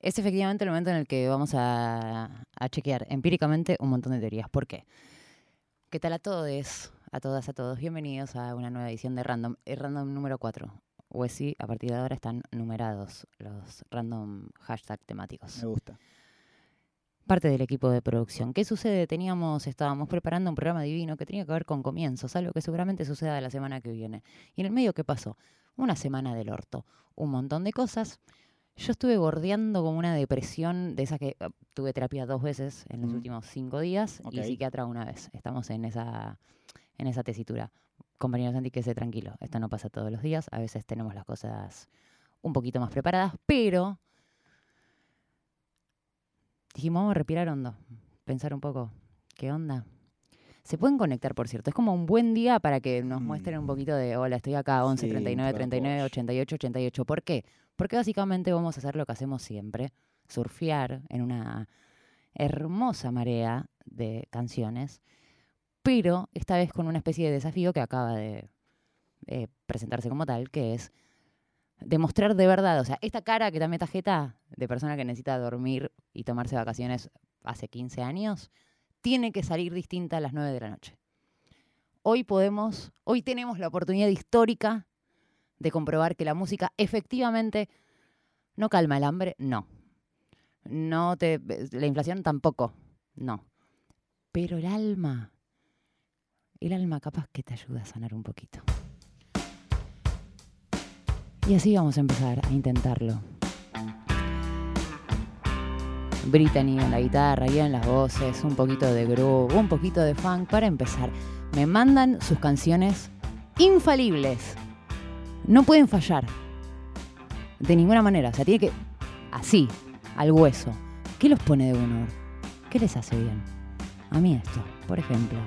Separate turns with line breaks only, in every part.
es efectivamente el momento en el que vamos a, a chequear empíricamente un montón de teorías. ¿Por qué? ¿Qué tal a todos? A todas, a todos. Bienvenidos a una nueva edición de Random. El Random número 4. O sí, a partir de ahora están numerados los random hashtag temáticos.
Me gusta.
Parte del equipo de producción. ¿Qué sucede? Teníamos, estábamos preparando un programa divino que tenía que ver con comienzos, algo que seguramente suceda la semana que viene. Y en el medio, ¿qué pasó? Una semana del orto. Un montón de cosas. Yo estuve bordeando como una depresión de esas que eh, tuve terapia dos veces en los
Mm.
últimos cinco días y psiquiatra una vez. Estamos en esa, en esa tesitura. Compañero Santi, quédese tranquilo. Esto no pasa todos los días. A veces tenemos las cosas un poquito más preparadas, pero dijimos, vamos a respirar hondo. Pensar un poco. ¿Qué onda? Se pueden conectar, por cierto. Es como un buen día para que nos
Mm.
muestren un poquito de, hola, estoy acá, 11,
Sí,
39,
un
39,
apoyo.
88, 88. ¿Por qué? Porque básicamente vamos a hacer lo que hacemos siempre, surfear en una hermosa marea de canciones, pero esta vez con una especie de desafío que acaba de eh, presentarse como tal, que es demostrar de verdad, o sea, esta cara que también tarjeta de persona que necesita dormir y tomarse vacaciones hace 15 años, tiene que salir distinta a las 9 de la noche. Hoy podemos, hoy tenemos la oportunidad histórica de comprobar que la música efectivamente no calma el hambre, no. No te la inflación tampoco, no. Pero el alma, el alma capaz que te ayuda a sanar un poquito. Y así vamos a empezar a intentarlo. Brittany en la guitarra y en las voces, un poquito de groove, un poquito de funk para empezar. Me mandan sus canciones infalibles. No pueden fallar. De ninguna manera. O sea, tiene que. Así, al hueso. ¿Qué los pone de humor? ¿Qué les hace bien? A mí esto, por ejemplo.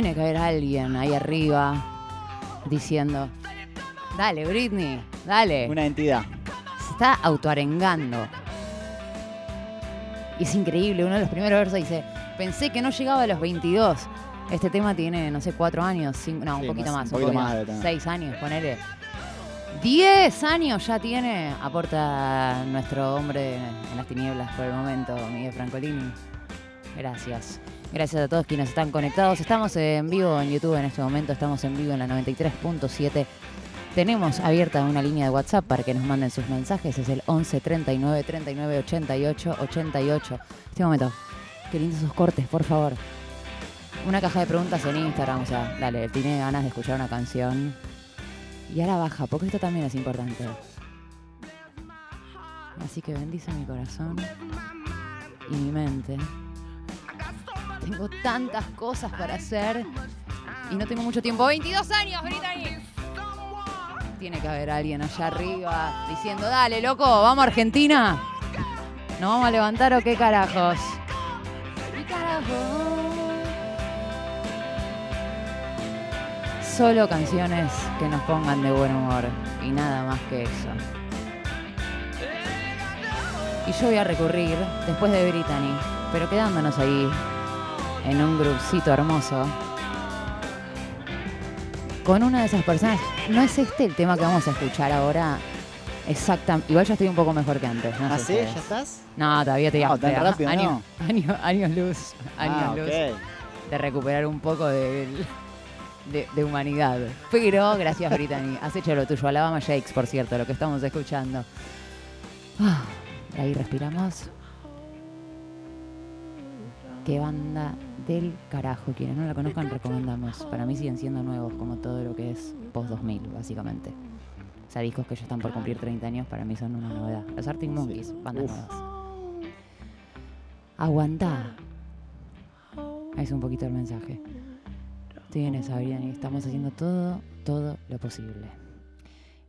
Tiene que haber alguien ahí arriba diciendo, dale Britney, dale.
Una entidad.
Se está autoarengando. Y es increíble, uno de los primeros versos dice, pensé que no llegaba a los 22. Este tema tiene, no sé, cuatro años, cinco, no, un poquito
más- un poquito más
seis años, ponele. Diez años ya tiene, aporta nuestro hombre en las tinieblas por el momento, Miguel Francolini. Gracias. Gracias a todos quienes están conectados. Estamos en vivo en YouTube en este momento, estamos en vivo en la 93.7. Tenemos abierta una línea de WhatsApp para que nos manden sus mensajes. Es el 11 39 39 88 88. Este momento. Qué lindos esos cortes, por favor. Una caja de preguntas en Instagram. O sea, dale, tiene ganas de escuchar una canción. Y ahora baja, porque esto también es importante. Así que bendice mi corazón y mi mente. Tengo tantas cosas para hacer y no tengo mucho tiempo. 22 años, Brittany. Tiene que haber alguien allá arriba diciendo, dale, loco, vamos a Argentina. ¿Nos vamos a levantar o qué carajos? Solo canciones que nos pongan de buen humor y nada más que eso. Y yo voy a recurrir, después de Brittany, pero quedándonos ahí en un grupcito hermoso, con una de esas personas. No es este el tema que vamos a escuchar ahora. Exacta. Igual ya estoy un poco mejor que antes. No
¿Ah,
sé
sí?
ustedes.
¿Ya estás?
No, todavía te
No, tan rápido
años,
no.
años, años luz. Años
Ah,
luz
ok.
de recuperar un poco de, de, de humanidad. Pero gracias, Brittany. Has hecho lo tuyo. Alabama Shakes, por cierto, lo que estamos escuchando. Ah, ahí respiramos. Qué banda del carajo. Quienes no la conozcan, recomendamos. Para mí siguen siendo nuevos, como todo lo que es post-2000, básicamente. O sea, discos que ya están por cumplir 30 años, para mí son una novedad. Los Arctic Monkeys, bandas
Uf.
nuevas. Aguantá. Es un poquito el mensaje. Estoy en esa, Brian, y estamos haciendo todo, todo lo posible.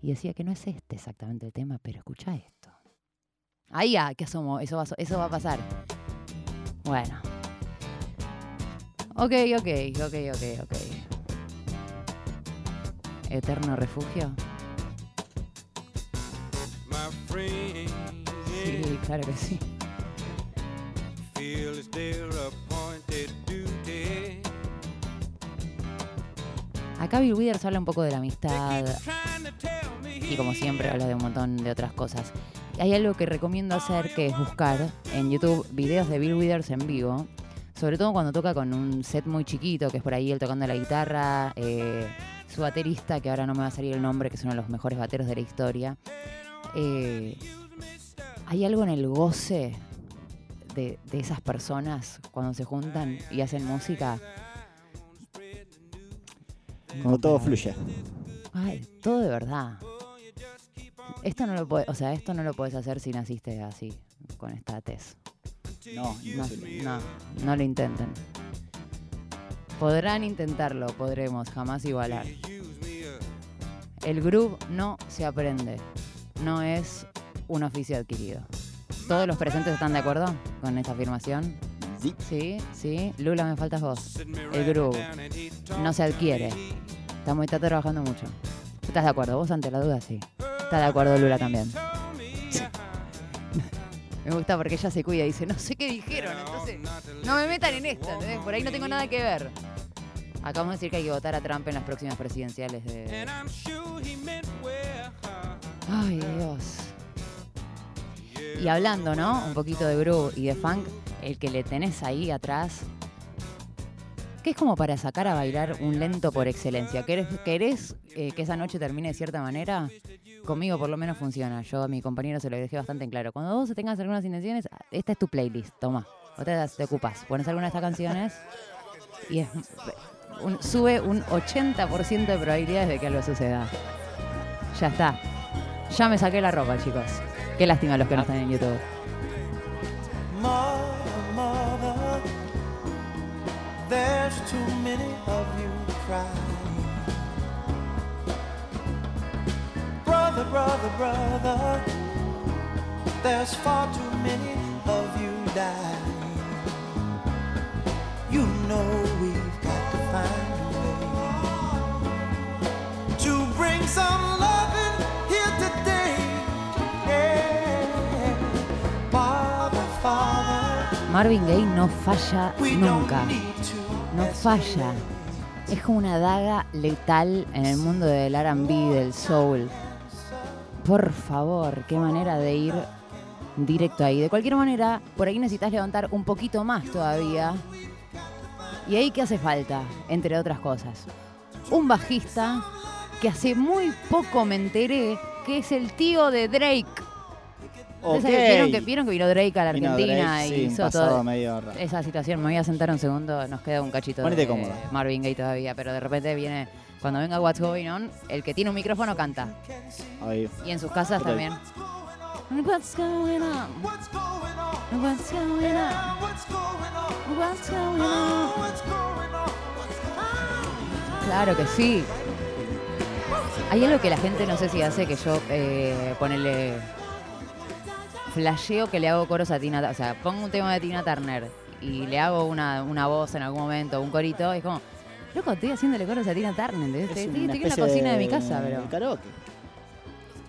Y decía que no es este exactamente el tema, pero escucha esto. Ahí, ah, que asomo, eso va, eso va a pasar. Bueno. Ok, ok, ok, ok, ok. Eterno refugio. Sí, claro que sí. Acá Bill Withers habla un poco de la amistad y como siempre habla de un montón de otras cosas. Hay algo que recomiendo hacer que es buscar en YouTube videos de Bill Withers en vivo, sobre todo cuando toca con un set muy chiquito, que es por ahí él tocando la guitarra, eh, su baterista, que ahora no me va a salir el nombre, que es uno de los mejores bateros de la historia. Eh, hay algo en el goce de, de esas personas cuando se juntan y hacen música.
Como todo fluye.
Ay, todo de verdad. Esto no lo puede, o sea, esto no lo puedes hacer si naciste así, con esta tez.
No,
No,
imposible.
no, no lo intenten. Podrán intentarlo, podremos jamás igualar. El groove no se aprende, no es un oficio adquirido. ¿Todos los presentes están de acuerdo con esta afirmación?
Sí.
Sí, sí. Lula, me faltas vos. El groove no se adquiere. Está, muy, está trabajando mucho. ¿Estás de acuerdo? Vos ante la duda, sí. Está de acuerdo Lula también. Me gusta porque ella se cuida y dice, no sé qué dijeron, entonces no me metan en esto, ¿entendés? Por ahí no tengo nada que ver. Acabamos de decir que hay que votar a Trump en las próximas presidenciales de... Ay, Dios. Y hablando, ¿no? Un poquito de groove y de funk, el que le tenés ahí atrás, que es como para sacar a bailar un lento por excelencia. ¿Querés, querés, eh, que esa noche termine de cierta manera? Conmigo por lo menos funciona. Yo a mi compañero se lo dejé bastante en claro. Cuando vos tengas algunas intenciones, esta es tu playlist, toma. Das- te ocupas, pones alguna de estas canciones y es, un- sube un 80% de probabilidades de que algo suceda. Ya está. Ya me saqué la ropa, chicos. Qué lástima los que no están en YouTube.
There's too many of you crying. Brother, brother, brother, there's far too many of you dying. You know we've got to find a way to bring some loving here today. Yeah. Father, Father,
Marvin Gaye no falla
we
nunca. No falla. Es como una daga letal en el mundo del RB, del soul. Por favor, qué manera de ir directo ahí. De cualquier manera, por ahí necesitas levantar un poquito más todavía. Y ahí, ¿qué hace falta? Entre otras cosas. Un bajista que hace muy poco me enteré que es el tío de Drake. Que ¿Vieron, que, vieron que vino Drake a la
Vino
Argentina
Drake,
y
sí,
hizo todo
medio raro.
esa situación? Me voy a sentar un segundo, nos queda un cachito
Ponete
de
cómoda.
Marvin Gaye todavía, pero de repente viene, cuando venga What's Going On, el que tiene un micrófono canta.
Ahí.
Y en sus casas también. What's going on?
What's going on?
What's going on?
What's going on?
What's going on?
What's going on?
Claro que sí. Hay algo que la gente no sé si hace que yo eh, ponele flasheo que le hago coros a Tina, o sea, pongo un tema de Tina Turner y le hago una, una voz en algún momento, un corito, y es como, loco, estoy haciéndole coros a Tina Turner, Estoy, en la cocina de mi casa, pero
Karaoke.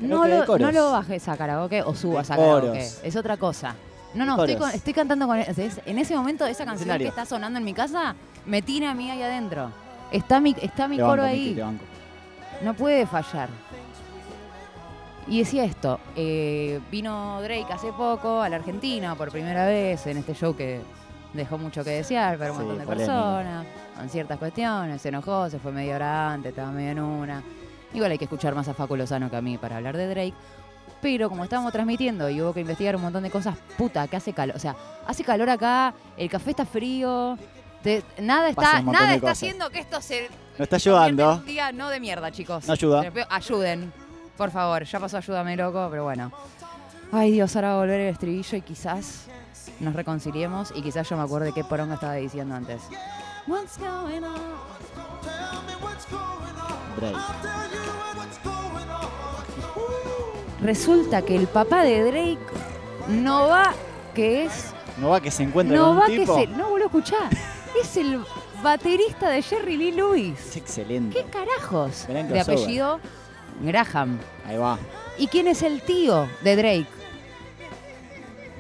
no lo,
coros.
no lo bajes a karaoke o subas a karaoke, es otra cosa. No, no, estoy,
coros.
con- estoy cantando con... es- en ese momento esa canción
Escenario.
que está sonando en mi casa, me tiene a mí ahí adentro. Está mi, está mi coro
banco,
ahí.
Miki.
No puede fallar. Y decía esto, eh, vino Drake hace poco a la Argentina por primera vez en este show que dejó mucho que desear para un
Sí,
montón de personas, con ciertas cuestiones, se enojó, se fue media hora antes, estaba medio en una. Igual hay que escuchar más a Facu Lozano que a mí para hablar de Drake. pero como estábamos transmitiendo y hubo que investigar un montón de cosas, puta, que hace calor. O sea, hace calor acá, el café está frío, te- nada está, nada está haciendo que esto se
No está ayudando.
un día no de mierda, chicos.
No ayuda.
Ayuden, por favor. Ya pasó Ayúdame Loco, pero bueno. Ay, Dios, ahora va a volver el estribillo y quizás nos reconciliemos y quizás yo me acuerde qué poronga estaba diciendo antes. What's going on?
Drake.
Resulta que el papá de Drake no va, que es.
No va que se encuentre
No
con
va
un
que
tipo.
se. No, boludo, escuchá. Es el baterista de Jerry Lee
Es
Lewis.
excelente.
¿Qué carajos?
Gran
De apellido Graham.
Ahí va.
¿Y quién es el tío de Drake?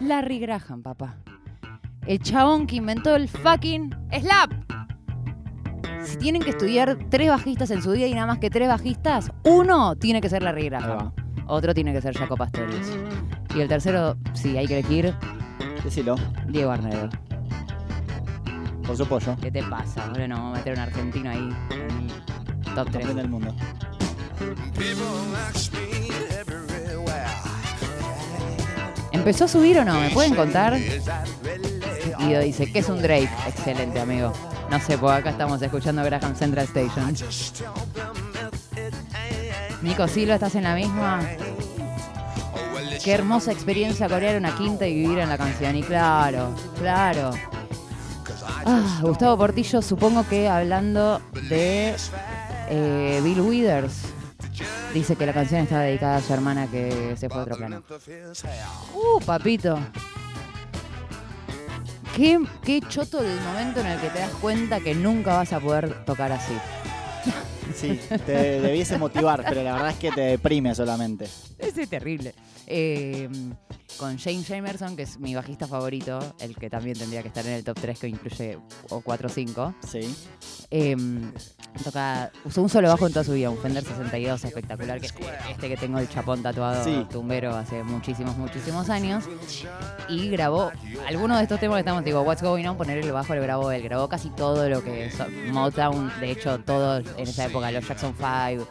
Larry Graham, papá. El chabón que inventó el fucking slap. Si tienen que estudiar tres bajistas en su día y nada más que tres bajistas, uno tiene que ser Larry Graham. Otro tiene que ser Jaco Pastorius. Y el tercero, sí, hay que elegir
Decilo.
Diego Arnedo.
Por su pollo.
¿Qué te pasa? Ahora no vamos a meter un argentino ahí en el top 3.
Campeón del mundo.
¿Empezó a subir o no? ¿Me pueden contar? Guido dice, ¿qué es un Drake? Excelente, amigo. No sé, porque acá estamos escuchando Graham Central Station. Nico Silva, ¿estás en la misma? Qué hermosa experiencia corear una quinta y vivir en la canción. Y claro, claro. Ah, Gustavo Portillo, supongo que hablando de eh, Bill Withers, dice que la canción está dedicada a su hermana que se fue a otro plano. Uh, papito. Qué, qué choto el momento en el que te das cuenta que nunca vas a poder tocar así.
Sí, te debiese motivar, pero la verdad es que te deprime solamente.
Ese es terrible. Eh, con James Jamerson, que es mi bajista favorito, el que también tendría que estar en el top 3, que incluye o 4 o 5.
Sí.
Eh, toca, usó un solo bajo en toda su vida, un Fender 62 espectacular, que este que tengo el chapón tatuado
Sí.
tumbero hace muchísimos, muchísimos años. Y grabó algunos de estos temas que estamos, digo, What's Going On, poner el bajo, lo grabó él. Grabó casi todo lo que es Motown, de hecho, todos en esa época, los Jackson 5,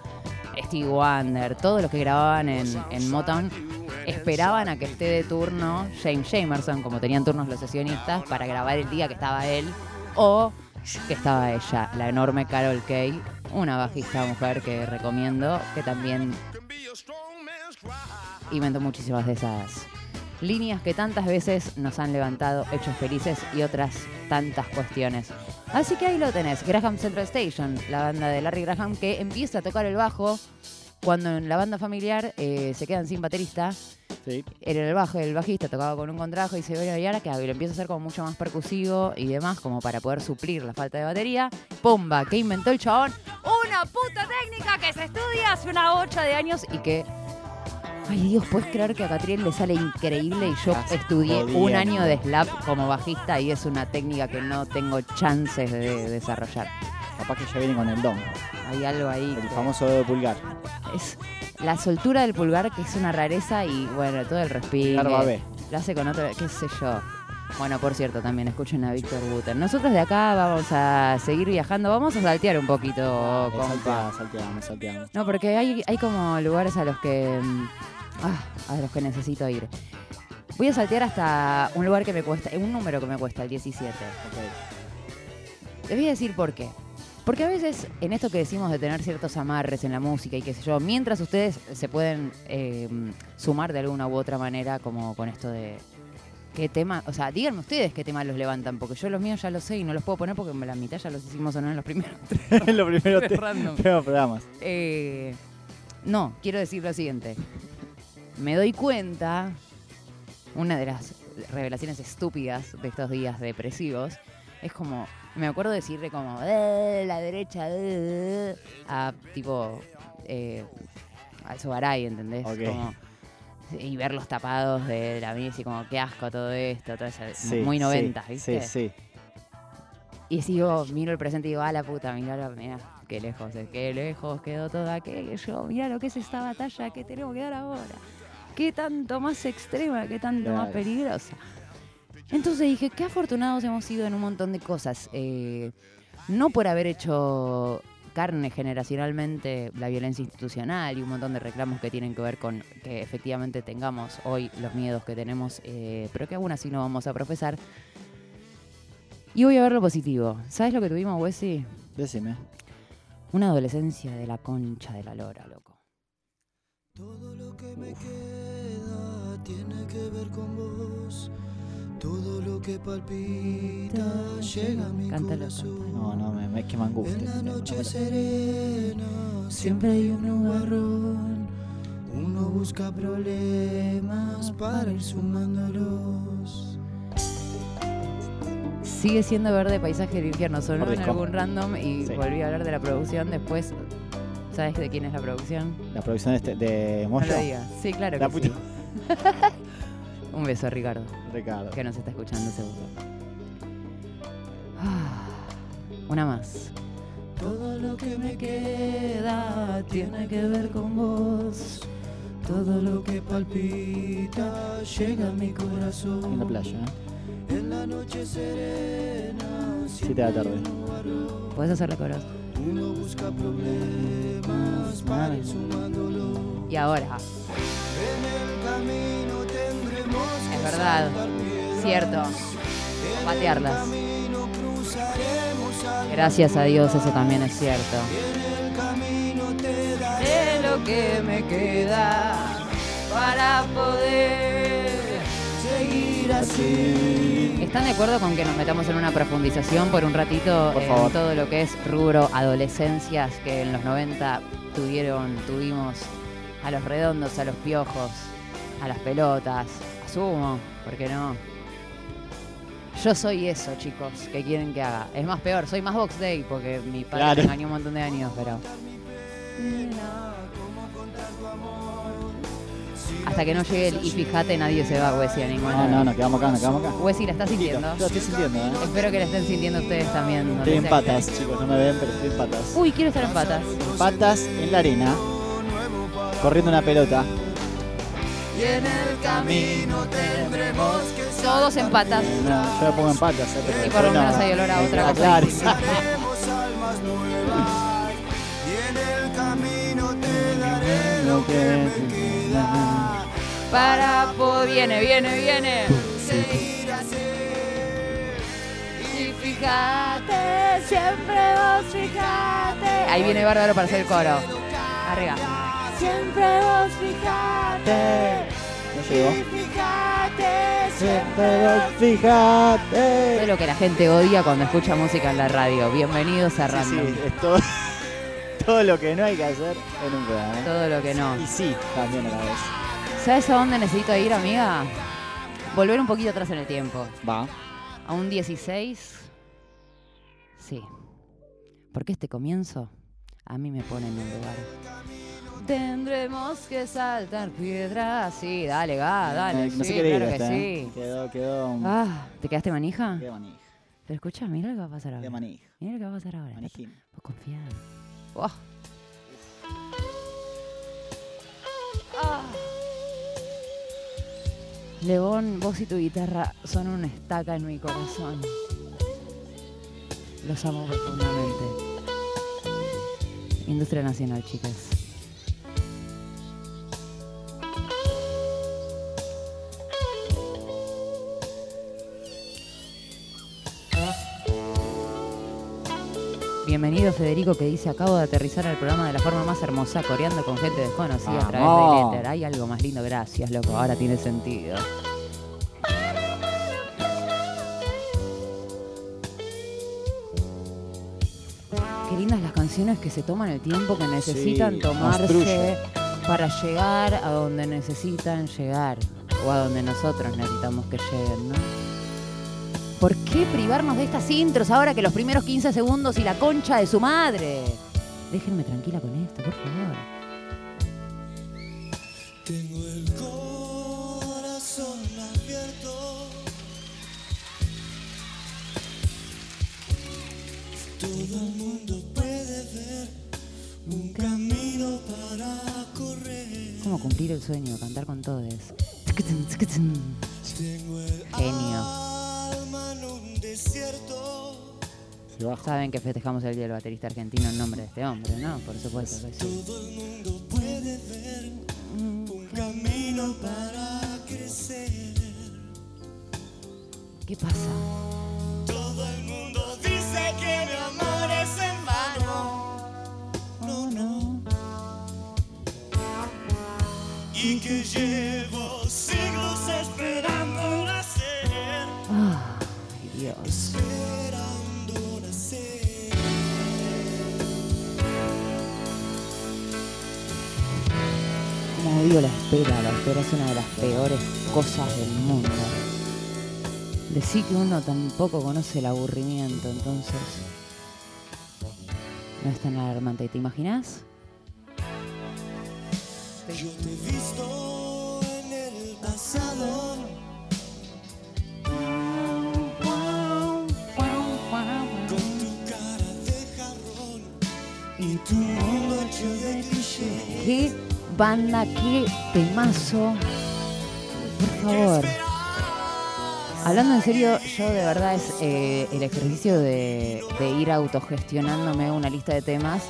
Stevie Wonder, todos los que grababan en, en Motown esperaban a que esté de turno James Jamerson, como tenían turnos los sesionistas, para grabar el día que estaba él, o que estaba ella, la enorme Carol Kay, una bajista mujer que recomiendo, que también inventó muchísimas de esas líneas que tantas veces nos han levantado hechos felices y otras tantas cuestiones. Así que ahí lo tenés, Graham Central Station, la banda de Larry Graham que empieza a tocar el bajo cuando en la banda familiar eh, se quedan sin baterista.
Sí.
Era el bajo, el bajista tocaba con un contrabajo y dice, bueno, ¿y ahora qué hago? Y lo empieza a hacer como mucho más percusivo y demás, como para poder suplir la falta de batería. ¡Pumba! ¿Qué inventó el chabón? Una puta técnica que se estudia hace una bocha de años y que... Ay Dios, ¿puedes creer que a Catriel le sale increíble y yo estudié un año de slap como bajista y es una técnica que no tengo chances de desarrollar?
Capaz que ya viene con el don.
Hay algo ahí.
El
que-
famoso dedo pulgar.
es la soltura del pulgar que es una rareza y bueno, todo el respiro. Lo hace con otro, qué sé yo. Bueno, por cierto, también escuchen a Víctor Buter. Nosotros de acá vamos a seguir viajando, vamos a saltear un poquito,
Eh,
compa.
salteamos, salteamos, salteamos.
No, porque hay, hay como lugares a los que. mm, ah, a los que necesito ir. Voy a saltear hasta un lugar que me cuesta, un número que me cuesta, el 17. Les voy a decir por qué. Porque a veces en esto que decimos de tener ciertos amarres en la música y qué sé yo, mientras ustedes se pueden eh, sumar de alguna u otra manera, como con esto de qué tema, o sea, díganme ustedes qué tema los levantan, porque yo los míos ya los sé y no los puedo poner porque la mitad ya los hicimos sonar en los primeros tres
te
random.
primeros programas.
Eh, no, quiero decir lo siguiente. Me doy cuenta, una de las revelaciones estúpidas de estos días depresivos, es como, me acuerdo decirle como, "Eh, la derecha, eh", a tipo, eh, al Sobaray, ¿entendés?
Ok.
Como, y verlos tapados de la misa y como, qué asco todo esto, todo eso,
Sí,
muy
sí,
90, ¿viste?
Sí, sí.
Y sigo, miro el presente y digo, a la puta, mira, mira, qué lejos, eh, qué lejos quedó todo aquello, mira lo que es esta batalla que tenemos que dar ahora. Qué tanto más extrema, qué tanto más peligrosa. Entonces dije, qué afortunados hemos sido en un montón de cosas. Eh, no por haber hecho carne generacionalmente la violencia institucional y un montón de reclamos que tienen que ver con que efectivamente tengamos hoy los miedos que tenemos, eh, pero que aún así no vamos a profesar. Y voy a ver lo positivo. ¿Sabes lo que tuvimos, Wesley?
Decime.
Una adolescencia de la concha de la lora, loco.
Todo lo que me queda tiene que ver con vos. Todo lo que palpita llega a mi
Cántalo,
corazón.
No, no, me, es que me angustia.
En la
No, no,
noche
no.
serena siempre hay un nubarrón. Uno busca problemas para ir sumándolos.
Sigue siendo verde paisaje del infierno. Sonó en algún random y
Sí.
volví a hablar de la producción después. ¿Sabes de quién es la producción?
La producción este, de
No
Moyo.
lo digas. Sí, claro
La
que
puta-
sí. Un beso, Ricardo,
Ricardo.
que nos está escuchando seguro. Ah, Una más.
Todo lo que me queda tiene que ver con vos. Todo lo que palpita llega a mi corazón.
En la playa, ¿eh?
En la noche serena,
Siete de la tarde.
¿Puedes hacerle coros?
uno busca problemas para ir sumándolo.
Y ahora,
En el camino
verdad, cierto, patearlas. Gracias a Dios, eso también es cierto. De lo que me queda para poder
seguir así.
¿Están de acuerdo con que nos metamos en una profundización por un ratito
Por
en
favor.
todo lo que es rubro adolescencias que en los 90 tuvieron, tuvimos a los redondos, a los piojos, a las pelotas, a Sumo, ¿por qué no? Yo soy eso, chicos, que quieren que haga. Es más peor, soy más Box Day porque mi padre
Claro.
me engañó un montón de años, pero hasta que no llegue el y fíjate nadie se va, Wesley, a ningún
No, no, nos quedamos acá, nos quedamos acá.
Wesley, ¿la estás sintiendo?
Yo la estoy sintiendo, ¿eh?
Espero que la estén sintiendo ustedes también.
Estoy en
que
patas, chicos, no me ven, pero estoy en patas.
Uy, quiero estar en patas.
Patas en la arena, corriendo una pelota.
Y en el camino tendremos que
Todos en patas.
No, yo la pongo en patas, ¿eh? pero
Y por lo menos hay olor a otra
Ah,
cosa
Claro,
almas nuevas. Y en el camino te daré lo que me queda.
Para po viene, viene, viene.
Seguir así.
Y fíjate, siempre vos fíjate. Ahí viene Bárbaro para hacer el coro. Arriba. Siempre vos fíjate.
no.
Fíjate,
fíjate.
Todo lo que la gente odia cuando escucha música en la radio. Bienvenidos a
Sí,
Random.
sí, es todo, todo lo que no hay que hacer en un programa. ¿eh?
Todo lo que no.
Y sí, también a la vez.
¿Sabes a dónde necesito ir, amiga? Volver un poquito atrás en el tiempo.
Va.
A un 16. Sí. Porque este comienzo a mí me pone en un lugar. Tendremos que saltar piedras. Sí, dale, ga, dale.
no
sí,
sé qué
claro que
esta,
sí.
¿eh? Quedó, quedó. un-
Ah, ¿te quedaste manija?
Quedó manija.
Pero escucha, mira lo que va a pasar ahora.
manija.
Mira lo que va a pasar ahora.
Manijín.
Vos confiado. Oh. Ah. Lebón, vos y tu guitarra son una estaca en mi corazón. Los amo profundamente. Industria Nacional, chicas. Bienvenido Federico que dice acabo de aterrizar al programa de la forma más hermosa, coreando con gente desconocida a través de Éter. Hay algo más lindo, gracias, loco, ahora tiene sentido. Qué lindas las canciones que se toman el tiempo que necesitan
Sí,
tomarse para llegar a donde necesitan llegar o a donde nosotros necesitamos que lleguen, ¿no? ¿Por qué privarnos de estas intros ahora que los primeros 15 segundos y la concha de su madre? Déjenme tranquila con esto, por favor.
Tengo el corazón abierto. Todo el mundo puede ver un camino para correr.
¿Cómo cumplir el sueño? Cantar con todos. Genio. Saben que festejamos el Día del Baterista Argentino en nombre de este hombre, ¿no? Por supuesto que sí.
Todo el mundo puede ver un camino para crecer.
¿Qué pasa?
Todo el mundo dice que mi amor es en vano. No, no. Y que llevo
odio la espera, la espera es una de las peores cosas del mundo. Decí que uno tampoco conoce el aburrimiento, entonces no es tan alarmante. ¿Te imaginas?
Yo te he visto en el pasado. Con tu cara de jarrón y tu mundo hecho de cliché.
¿Qué banda, qué temazo? Por favor. Hablando en serio, yo de verdad es eh, el ejercicio de, de ir autogestionándome una lista de temas.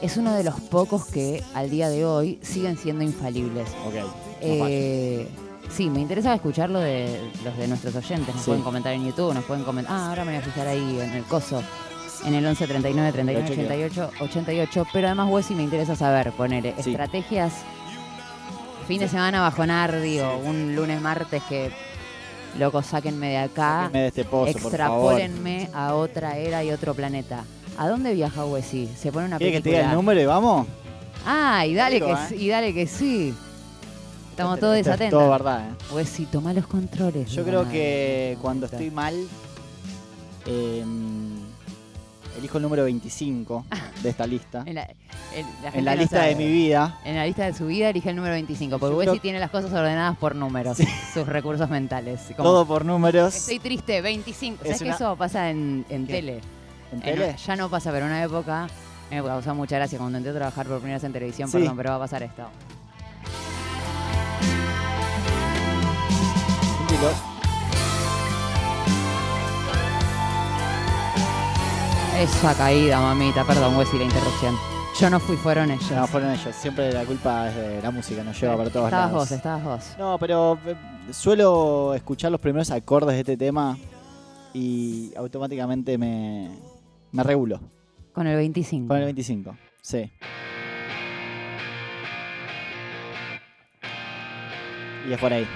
Es uno de los pocos que al día de hoy siguen siendo infalibles.
Ok. no
Eh, sí, me interesa escucharlo de los de nuestros oyentes. Nos
Sí.
pueden comentar en YouTube, nos pueden comentar. Ah, ahora me voy a fijar ahí en el coso. En el 11 39 39
Lo chequeo.
88 88. Pero además, Wessy, me interesa saber poner
Sí.
estrategias. Fin de semana bajo Nardi o un lunes, martes que. Loco, sáquenme de acá.
Sáquenme de este pozo, por favor.
extrapólenme a otra era y otro planeta. ¿A dónde viaja Wessy? ¿Se pone una
¿Quieres que te
película?
diga el número y vamos?
Ah, y dale,
Digo,
que,
¿eh?
sí, y dale que sí. Estamos todos
esto es
desatentos.
todo verdad, ¿eh?
Pues sí, toma los controles.
Yo creo que cuando estoy mal, eh, elijo el número 25 de esta lista.
En la, en la
En
gente
la
no
lista de mi vida.
En la lista de su vida elige el número 25, porque Wesley
creo-
tiene las cosas ordenadas por números, sus recursos mentales. Como,
Todo por números.
Estoy triste, 25. ¿Sabes
Es
que
una-
eso pasa en, en tele?
¿En
En-
tele?
ya no pasa, pero en una época me causó mucha gracia cuando a trabajar por primera vez en televisión,
Sí.
perdón, pero va a pasar esto.
Sentilo.
Esa caída, mamita, perdón, Wesley, la interrupción. Yo no fui, fueron ellos.
No, fueron ellos. Siempre la culpa es de la música, nos lleva para todos
estabas
lados.
vos, estabas vos.
No, pero eh, suelo escuchar los primeros acordes de este tema y automáticamente me, me regulo.
Con el 25.
Con el 25, sí. Y es por ahí.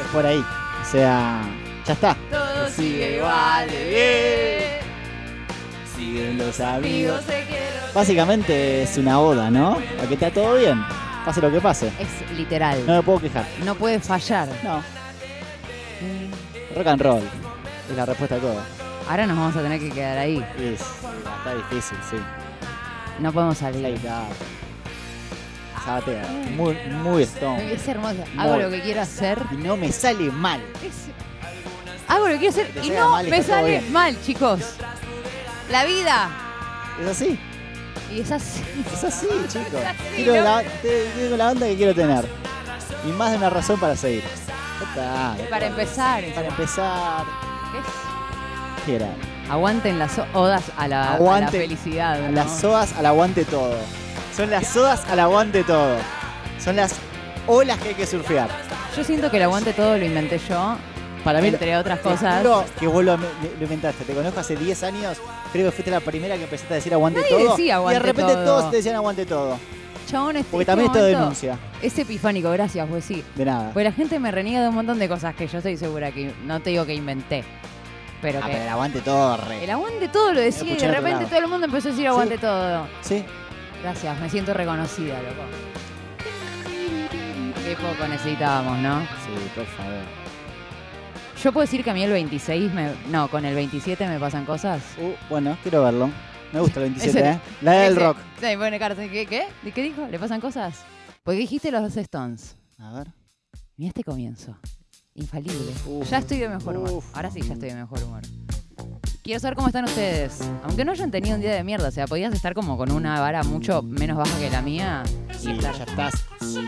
Es por ahí. O sea, ya está.
Todo
sigue igual de Siguen los amigos. Básicamente es una oda, ¿no? A que está todo bien. Pase lo que pase.
Es literal.
No me puedo quejar.
No puede fallar.
No. Rock and roll. Es la respuesta a todo.
Ahora nos vamos a tener que quedar ahí.
Es- está difícil, sí.
No podemos
Ahí
salir.
está. Sabatea. Muy, muy stone.
Es hermoso. Hago
Muy.
lo que quiero hacer.
Y no me sale mal.
Es- Hago lo que quiero hacer y no me sale
bien.
mal, chicos. La vida.
Es así.
Y es así.
Es así, chicos. Quiero la, te- tengo la onda que quiero tener. Y más de una razón para seguir. Ya está, ya
Para empezar.
Para empezar. ¿Qué era?
Aguanten las odas a la, a la
Aguante-
felicidad. ¿no?
Las sodas al aguante todo. Son las sodas al aguante todo. Son las olas que hay que surfear.
Yo siento que el aguante todo lo inventé yo.
Para mí,
entre otras cosas.
que vos lo, lo inventaste. Te conozco hace 10 años. Creo que fuiste la primera que empezaste a decir aguante
Nadie
todo.
decía aguante
y de repente
todo.
todos te decían aguante todo.
Chabón, este,
Porque también esto denuncia.
Es epifánico, gracias, pues sí.
De nada.
Porque la gente me reniega de un montón de cosas que yo estoy segura que no te digo que inventé. Pero
Ah,
que
pero el aguante todo, re.
el aguante todo lo decía y de repente todo el mundo empezó a decir aguante todo.
Sí.
Gracias, me siento reconocida, loco. Qué poco necesitábamos, ¿no?
Sí, por favor.
Yo puedo decir que a mí el 26, me, no, con el 27 me pasan cosas.
Uh, bueno, quiero verlo. Me gusta el 27,
Ese-
¿eh? La del
Ese-
rock.
Sí, pone cara, ¿qué, qué? ¿De ¿Qué dijo? ¿Le pasan cosas? Porque dijiste los dos Stones.
A ver.
Mira este comienzo. Infalible.
Uf.
Ya estoy de mejor humor.
Uf.
Ahora sí, ya estoy de mejor humor. Quiero saber cómo están ustedes. Aunque no hayan tenido un día de mierda, o sea, podías estar como con una vara mucho menos baja que la mía. y
Sí,
estar-
ya estás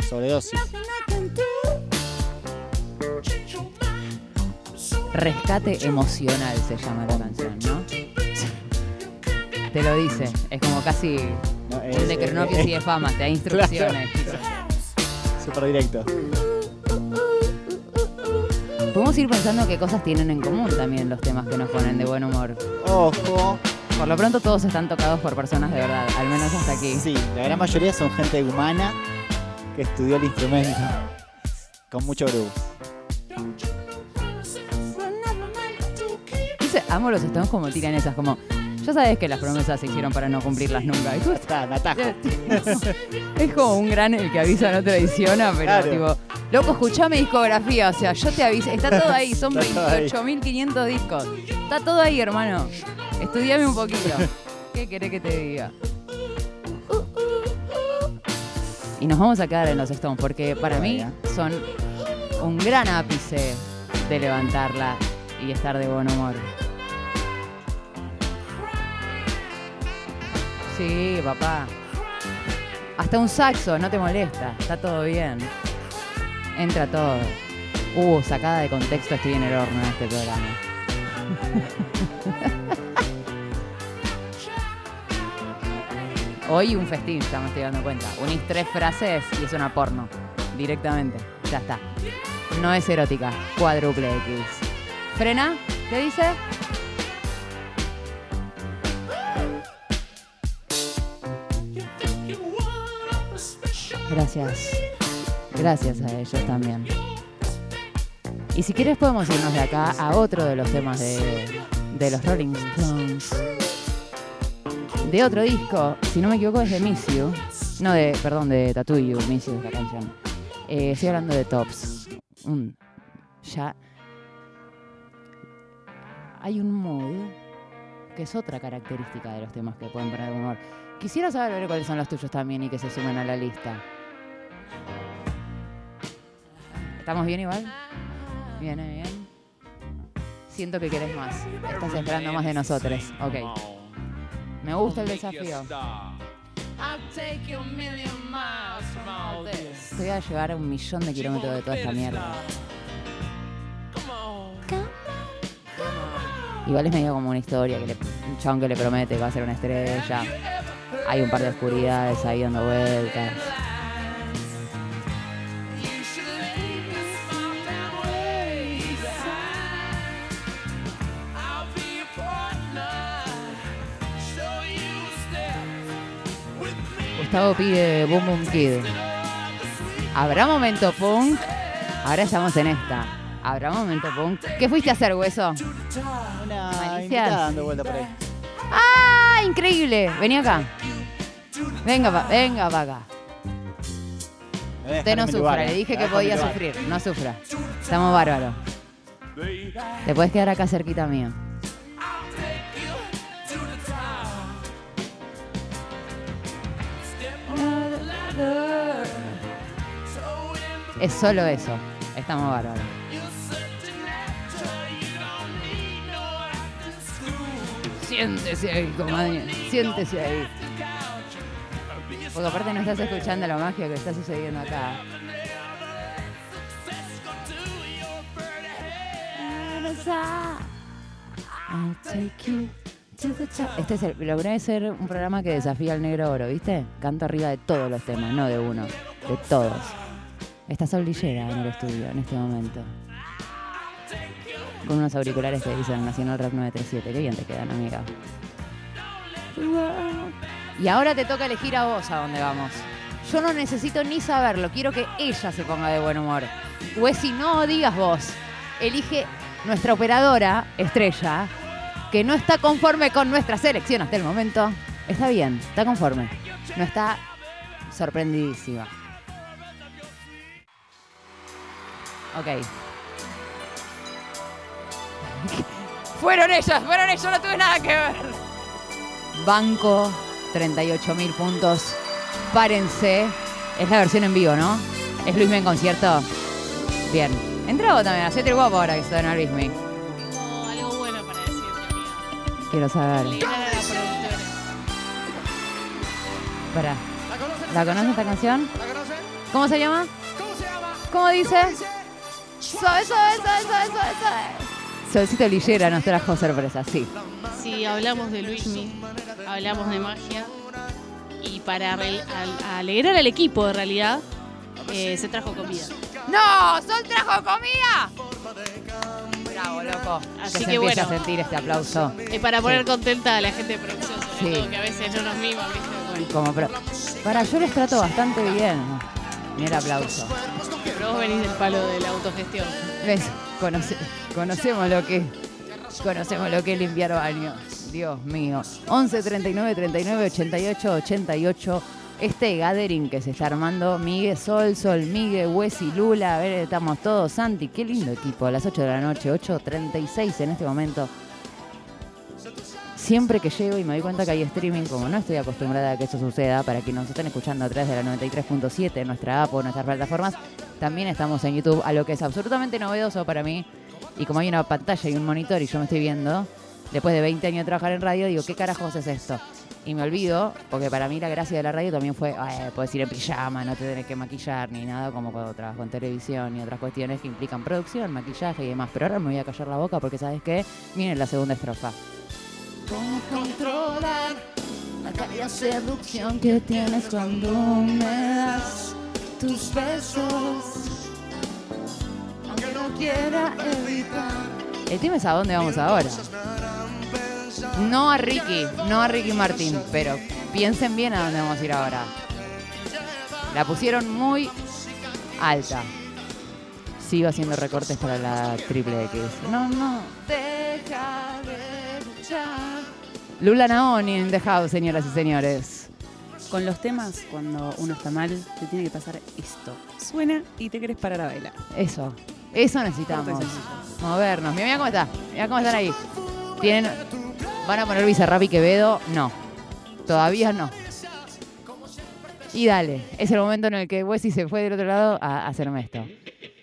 sobredosis.
Rescate emocional se llama la canción, ¿no? te lo dice. Es como casi
No, es-
un y de fama, te da instrucciones. tipo.
Súper directo.
Podemos ir pensando qué cosas tienen en común también los temas que nos ponen de buen humor.
Ojo.
Por lo pronto todos están tocados por personas de verdad, al menos hasta aquí.
Sí, la gran mayoría son gente humana que estudió el instrumento. Con mucho groove.
Amo los Stones como tiran esas, como, ya sabes que las promesas se hicieron para no cumplirlas nunca. Y tú
Está, me atajo.
Es como un gran el que avisa no traiciona, pero
Claro.
tipo, loco, escuchá mi discografía, o sea, yo te aviso, está todo ahí, son
Está todo ahí.
28.500 discos. Está todo ahí, hermano. Estudiame un poquito. ¿Qué querés que te diga? Y nos vamos a quedar en los Stones, porque para mí son un gran ápice de levantarla y estar de buen humor. Sí, papá. Hasta un saxo, no te molesta, está todo bien. Entra todo. Uh, sacada de contexto, estoy en el horno en este programa. Hoy un festín, ya me estoy dando cuenta. Unís tres frases y es una porno. Directamente. Ya está. No es erótica. Cuádruple X. ¿Frena? ¿Qué dice? Gracias. Gracias a ellos también. Y si quieres podemos irnos de acá a otro de los temas de, de los Rolling Stones. De otro disco, si no me equivoco es de Miss. No, de, perdón, de Tattoo You, es la canción. Eh, estoy hablando de Tops. Ya... Hay un mood que es otra característica de los temas que pueden poner humor. Quisiera saber cuáles son los tuyos también y que se sumen a la lista. ¿Estamos bien igual? Bien, eh, bien. Siento que querés más. Estás esperando más de nosotros. Ok. Me gusta el desafío. Te voy a llevar un millón de kilómetros de toda esta mierda. Igual es medio como una historia que le, un chabón que le promete que va a ser una estrella. Hay un par de oscuridades ahí dando vueltas. Gustavo pide Boom Boom Kid. ¿Habrá momento punk? Ahora estamos en esta. ¿Habrá momento punk? ¿Qué fuiste a hacer, hueso?
Una
Malicias.
invitada dando vuelta por ahí.
¡Ah! Increíble. Vení acá. Venga, pa- venga para acá. Usted no sufra.
lugar,
Le dije que podía sufrir. No sufra. Estamos bárbaros. Te puedes quedar acá cerquita mío. Es solo eso. Estamos bárbaros. Siéntese ahí, comadre. Siéntese ahí. Porque aparte no estás escuchando la magia que está sucediendo acá. Este es el, logré ser un programa que desafía al negro oro, ¿viste? Canto arriba de todos los temas, no de uno, de todos. Está Saulillera en el estudio en este momento. Con unos auriculares que dicen Nacional Rock 937. Qué bien te quedan, amiga. Y ahora te toca elegir a vos a dónde vamos. Yo no necesito ni saberlo, quiero que ella se ponga de buen humor. O es si no digas vos. Elige nuestra operadora, estrella, que no está conforme con nuestra selección hasta el momento. Está bien, está conforme. No está sorprendidísima. Ok. fueron ellas, fueron ellos, no tuve nada que ver. Banco, 38 mil puntos. Párense. Es la versión en vivo, ¿no? ¿Es Luismi en concierto? Bien. Entra vos también, hacete el guapo ahora que está en Luismi.
No, algo bueno para decirte, amiga.
Quiero saber.
La productora.
Pará. ¿La conoces esta canción?
¿La conoce?
¿Cómo se llama?
¿Cómo se llama?
¿Cómo dice?
Dice,
Suave, suave, suave, suave, suave, suave. Solcito Lillera nos trajo sorpresas, sí.
Si hablamos de Luismi, hablamos de magia. Y para alegrar al equipo, de realidad, eh, se trajo comida.
¡No! ¡Sol trajo comida! Bravo, loco.
Así
se
que bueno.
a sentir este aplauso.
Es para poner contenta a la gente de producción, sobre
Sí.
todo, que a veces no nos miman, ¿viste? Bueno,
Como pro- Para, yo los trato bastante bien. Mira aplauso.
pero vos venís del palo de la autogestión.
¿Ves? Conoce- conocemos lo que conocemos lo que es limpiar baños. Dios mío. 11 39 39 88 88. Este gathering que se está armando, Miguel Sol, Sol, Miguel, Wes y Lula, a ver, estamos todos, Santi, qué lindo equipo, a las 8 de la noche, 8.36 en este momento. Siempre que llego y me doy cuenta que hay streaming, como no estoy acostumbrada a que eso suceda, para quienes nos estén escuchando a través de la 93.7, nuestra app o nuestras plataformas, también estamos en YouTube, a lo que es absolutamente novedoso para mí. Y como hay una pantalla y un monitor y yo me estoy viendo, después de 20 años de trabajar en radio, digo, ¿qué carajos es esto? Y me olvido, porque para mí la gracia de la radio también fue, "Ay, puedes ir en pijama, no te tenés que maquillar ni nada, como cuando trabajo en televisión y otras cuestiones que implican producción, maquillaje y demás. Pero ahora me voy a callar la boca porque, ¿sabes qué? Viene la segunda estrofa. ¿Cómo controlar la cálida seducción que tienes cuando me das tus besos? Aunque no quiera evitar. El tema es a dónde vamos ahora. No a Ricky, no a Ricky Martin, pero piensen bien a dónde vamos a ir ahora. La pusieron muy alta. Sigo haciendo recortes para la triple X. No, no. Deja de luchar. Lula Naoni en The House, señoras y señores.
Con los temas, cuando uno está mal, te tiene que pasar esto. Suena y te querés parar a bailar.
Eso. Eso necesitamos. Movernos. Mira, mira cómo está. Mira cómo están ahí. Tienen. ¿Van a poner Bizarrap y Quevedo? No. Todavía no. Y dale. Es el momento en el que Wesley se fue del otro lado a hacerme esto.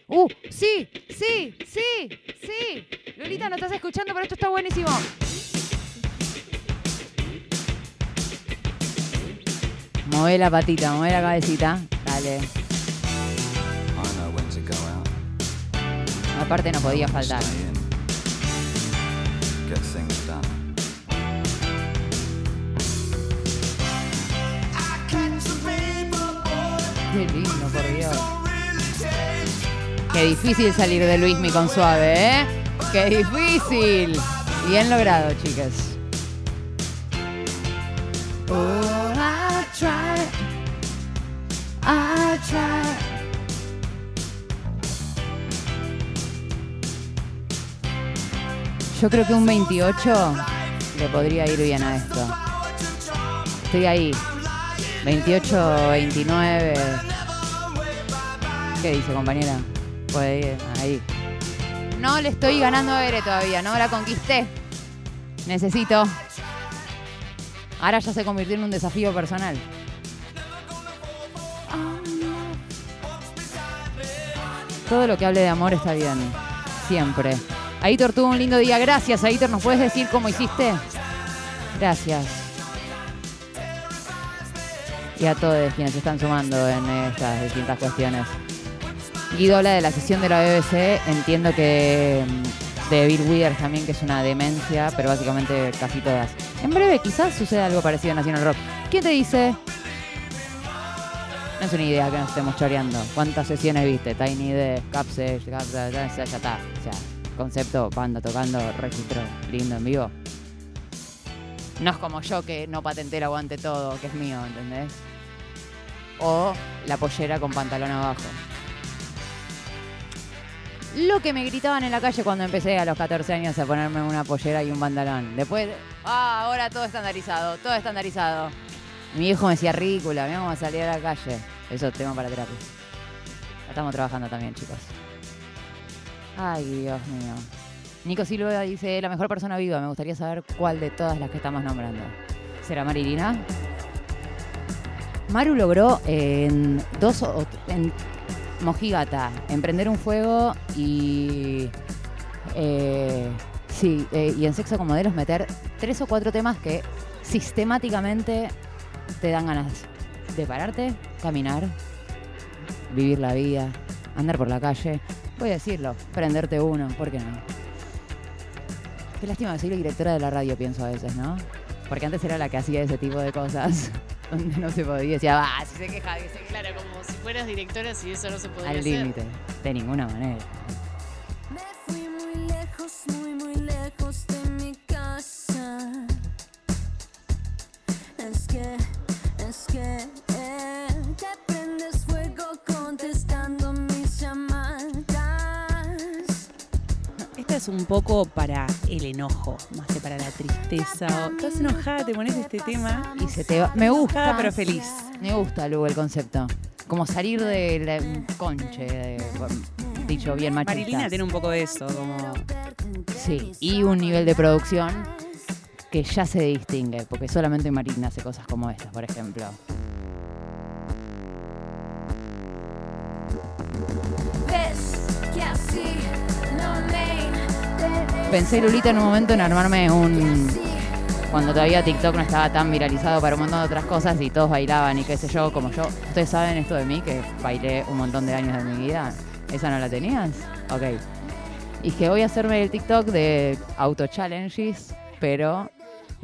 ¡Uh! ¡Sí! ¡Sí! ¡Sí! ¡Sí! Lolita, no estás escuchando, pero esto está buenísimo. Mueve la patita, mueve la cabecita. Dale.
Out,
Aparte no podía faltar. Qué lindo, por Dios. Qué difícil salir de Luismi con suave, ¿eh? Qué difícil. Bien logrado, chicas. Oh, Yo creo que un 28 le podría ir bien a esto. Estoy ahí. 28, 29. ¿Qué dice, compañera? Puede ir ahí. No le estoy ganando a Bere todavía, no la conquisté. Necesito. Ahora ya se convirtió en un desafío personal. Todo lo que hable de amor está bien. Siempre. Aitor tuvo un lindo día. Gracias, Aitor. ¿Nos puedes decir cómo hiciste? Gracias. Y a todos quienes se están sumando en estas distintas cuestiones. Guido habla de la sesión de la BBC. Entiendo que mm, de Bill Withers también, que es una demencia, pero básicamente casi todas. En breve quizás suceda algo parecido a National Rock. ¿Quién te dice? No es una idea que nos estemos choreando. ¿Cuántas sesiones viste? Tiny Desk, ya ya está. O sea, concepto, banda tocando, registro, lindo en vivo. No es como yo que no patenté el aguante todo, que es mío, ¿entendés? O la pollera con pantalón abajo. Lo que me gritaban en la calle cuando empecé a los 14 años a ponerme una pollera y un pantalón. Después, ah, ahora todo estandarizado, todo estandarizado. Mi hijo me decía ridícula, mira cómo va a salir a la calle. Eso es para terapia. Estamos trabajando también, chicos. Ay, Dios mío. Nico Silva dice, la mejor persona viva. Me gustaría saber cuál de todas las que estamos nombrando. ¿Será Marilina? Maru logró en dos o- en Mojigata emprender un fuego y eh, sí eh, y en sexo con modelos meter tres o cuatro temas que sistemáticamente te dan ganas de pararte, caminar, vivir la vida, andar por la calle. Voy a decirlo, prenderte uno, ¿por qué no? Qué lástima la directora de la radio, pienso a veces, ¿no? Porque antes era la que hacía ese tipo de cosas, donde no se podía. Decía, va, si se queja, queja.
Claro, como si fueras directora, si eso no se podría
Al límite, de ninguna manera.
Un poco para el enojo, más que para la tristeza. O estás enojada, te pones este tema
Y se te va. Me gusta.
enojada pero feliz.
Me gusta, Lu, el concepto. Como salir del conche, de- dicho bien machista.
Marilina tiene un poco de eso, como
Sí, y un nivel de producción que ya se distingue, porque solamente Marilina hace cosas como estas, por ejemplo.
Ves que así no me
Pensé, Lulita, en un momento en armarme un... Cuando todavía TikTok no estaba tan viralizado para un montón de otras cosas y todos bailaban y qué sé yo, como yo. ¿Ustedes saben esto de mí, que bailé un montón de años de mi vida? ¿Esa no la tenías? Ok. Y que voy a hacerme el TikTok de auto challenges, pero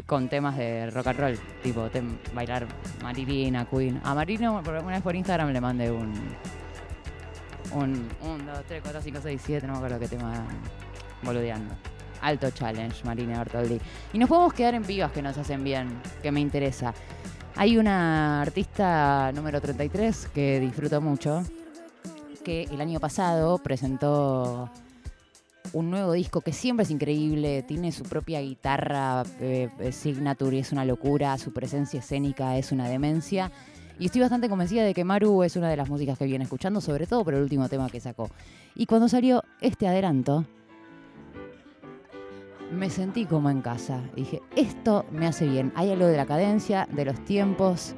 con temas de rock and roll, tipo bailar Marilina, Queen. A Marilina por- una vez por Instagram le mandé un... Un 1, 2, 3, 4, 5, 6, 7, no me acuerdo qué tema boludeando. Alto challenge, Marina Bertoldi. Y nos podemos quedar en vivas que nos hacen bien, que me interesa. Hay una artista número 33 que disfruto mucho, que el año pasado presentó un nuevo disco que siempre es increíble, tiene su propia guitarra eh, eh, signature es una locura, su presencia escénica es una demencia. Y estoy bastante convencida de que Maru es una de las músicas que viene escuchando, sobre todo por el último tema que sacó. Y cuando salió este adelanto, me sentí como en casa. Dije, esto me hace bien. Hay algo de la cadencia, de los tiempos,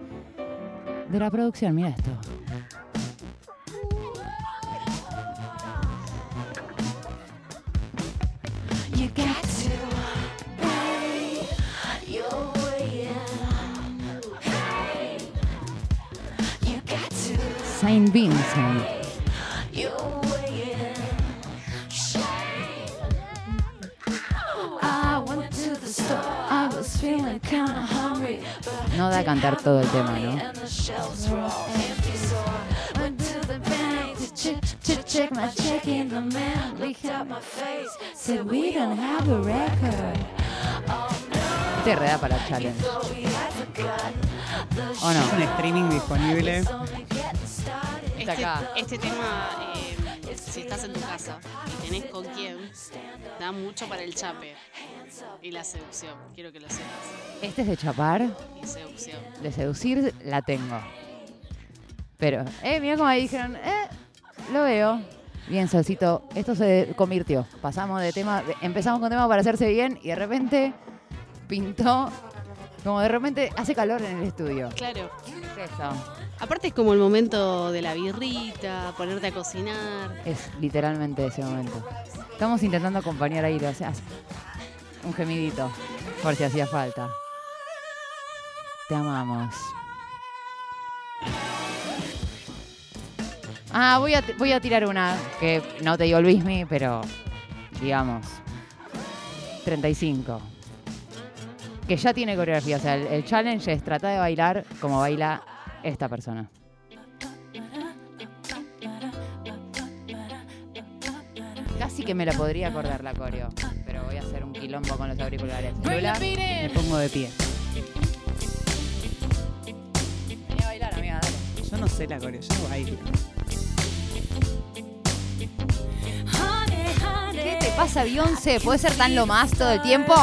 de la producción. Mira esto.
You got
No da a cantar todo el tema, ¿no? Te reda para challenge.
Thought we had forgotten the
¿O
un
no?
streaming disponible.
Este,
acá.
este tema, eh, si estás en tu casa y tenés con quién, da mucho para el chape y la seducción. Quiero que lo sepas.
Este es de chapar,
Y seducción.
de seducir, la tengo. Pero, eh, mira como ahí dijeron, eh, lo veo. Bien, Solcito, esto se convirtió. Pasamos de tema, empezamos con tema para hacerse bien y de repente pintó, como de repente hace calor en el estudio.
Claro.
¿Qué es eso?
Aparte es como el momento de la birrita, ponerte a cocinar.
Es literalmente ese momento. Estamos intentando acompañar ahí, o sea, un gemidito, por si hacía falta. Te amamos. Ah, voy a, voy a tirar una que no te digo Luismi, pero digamos 35. Que ya tiene coreografía, o sea, el, el challenge es tratar de bailar como baila esta persona. Casi que me la podría acordar la coreo, pero voy a hacer un quilombo con los auriculares. Lula,
Me pongo de pie.
vení a bailar, amiga, dale.
Yo no sé la coreo, yo bailo.
¿Qué te pasa, Beyoncé? ¿Puede ser tan lo más todo el tiempo?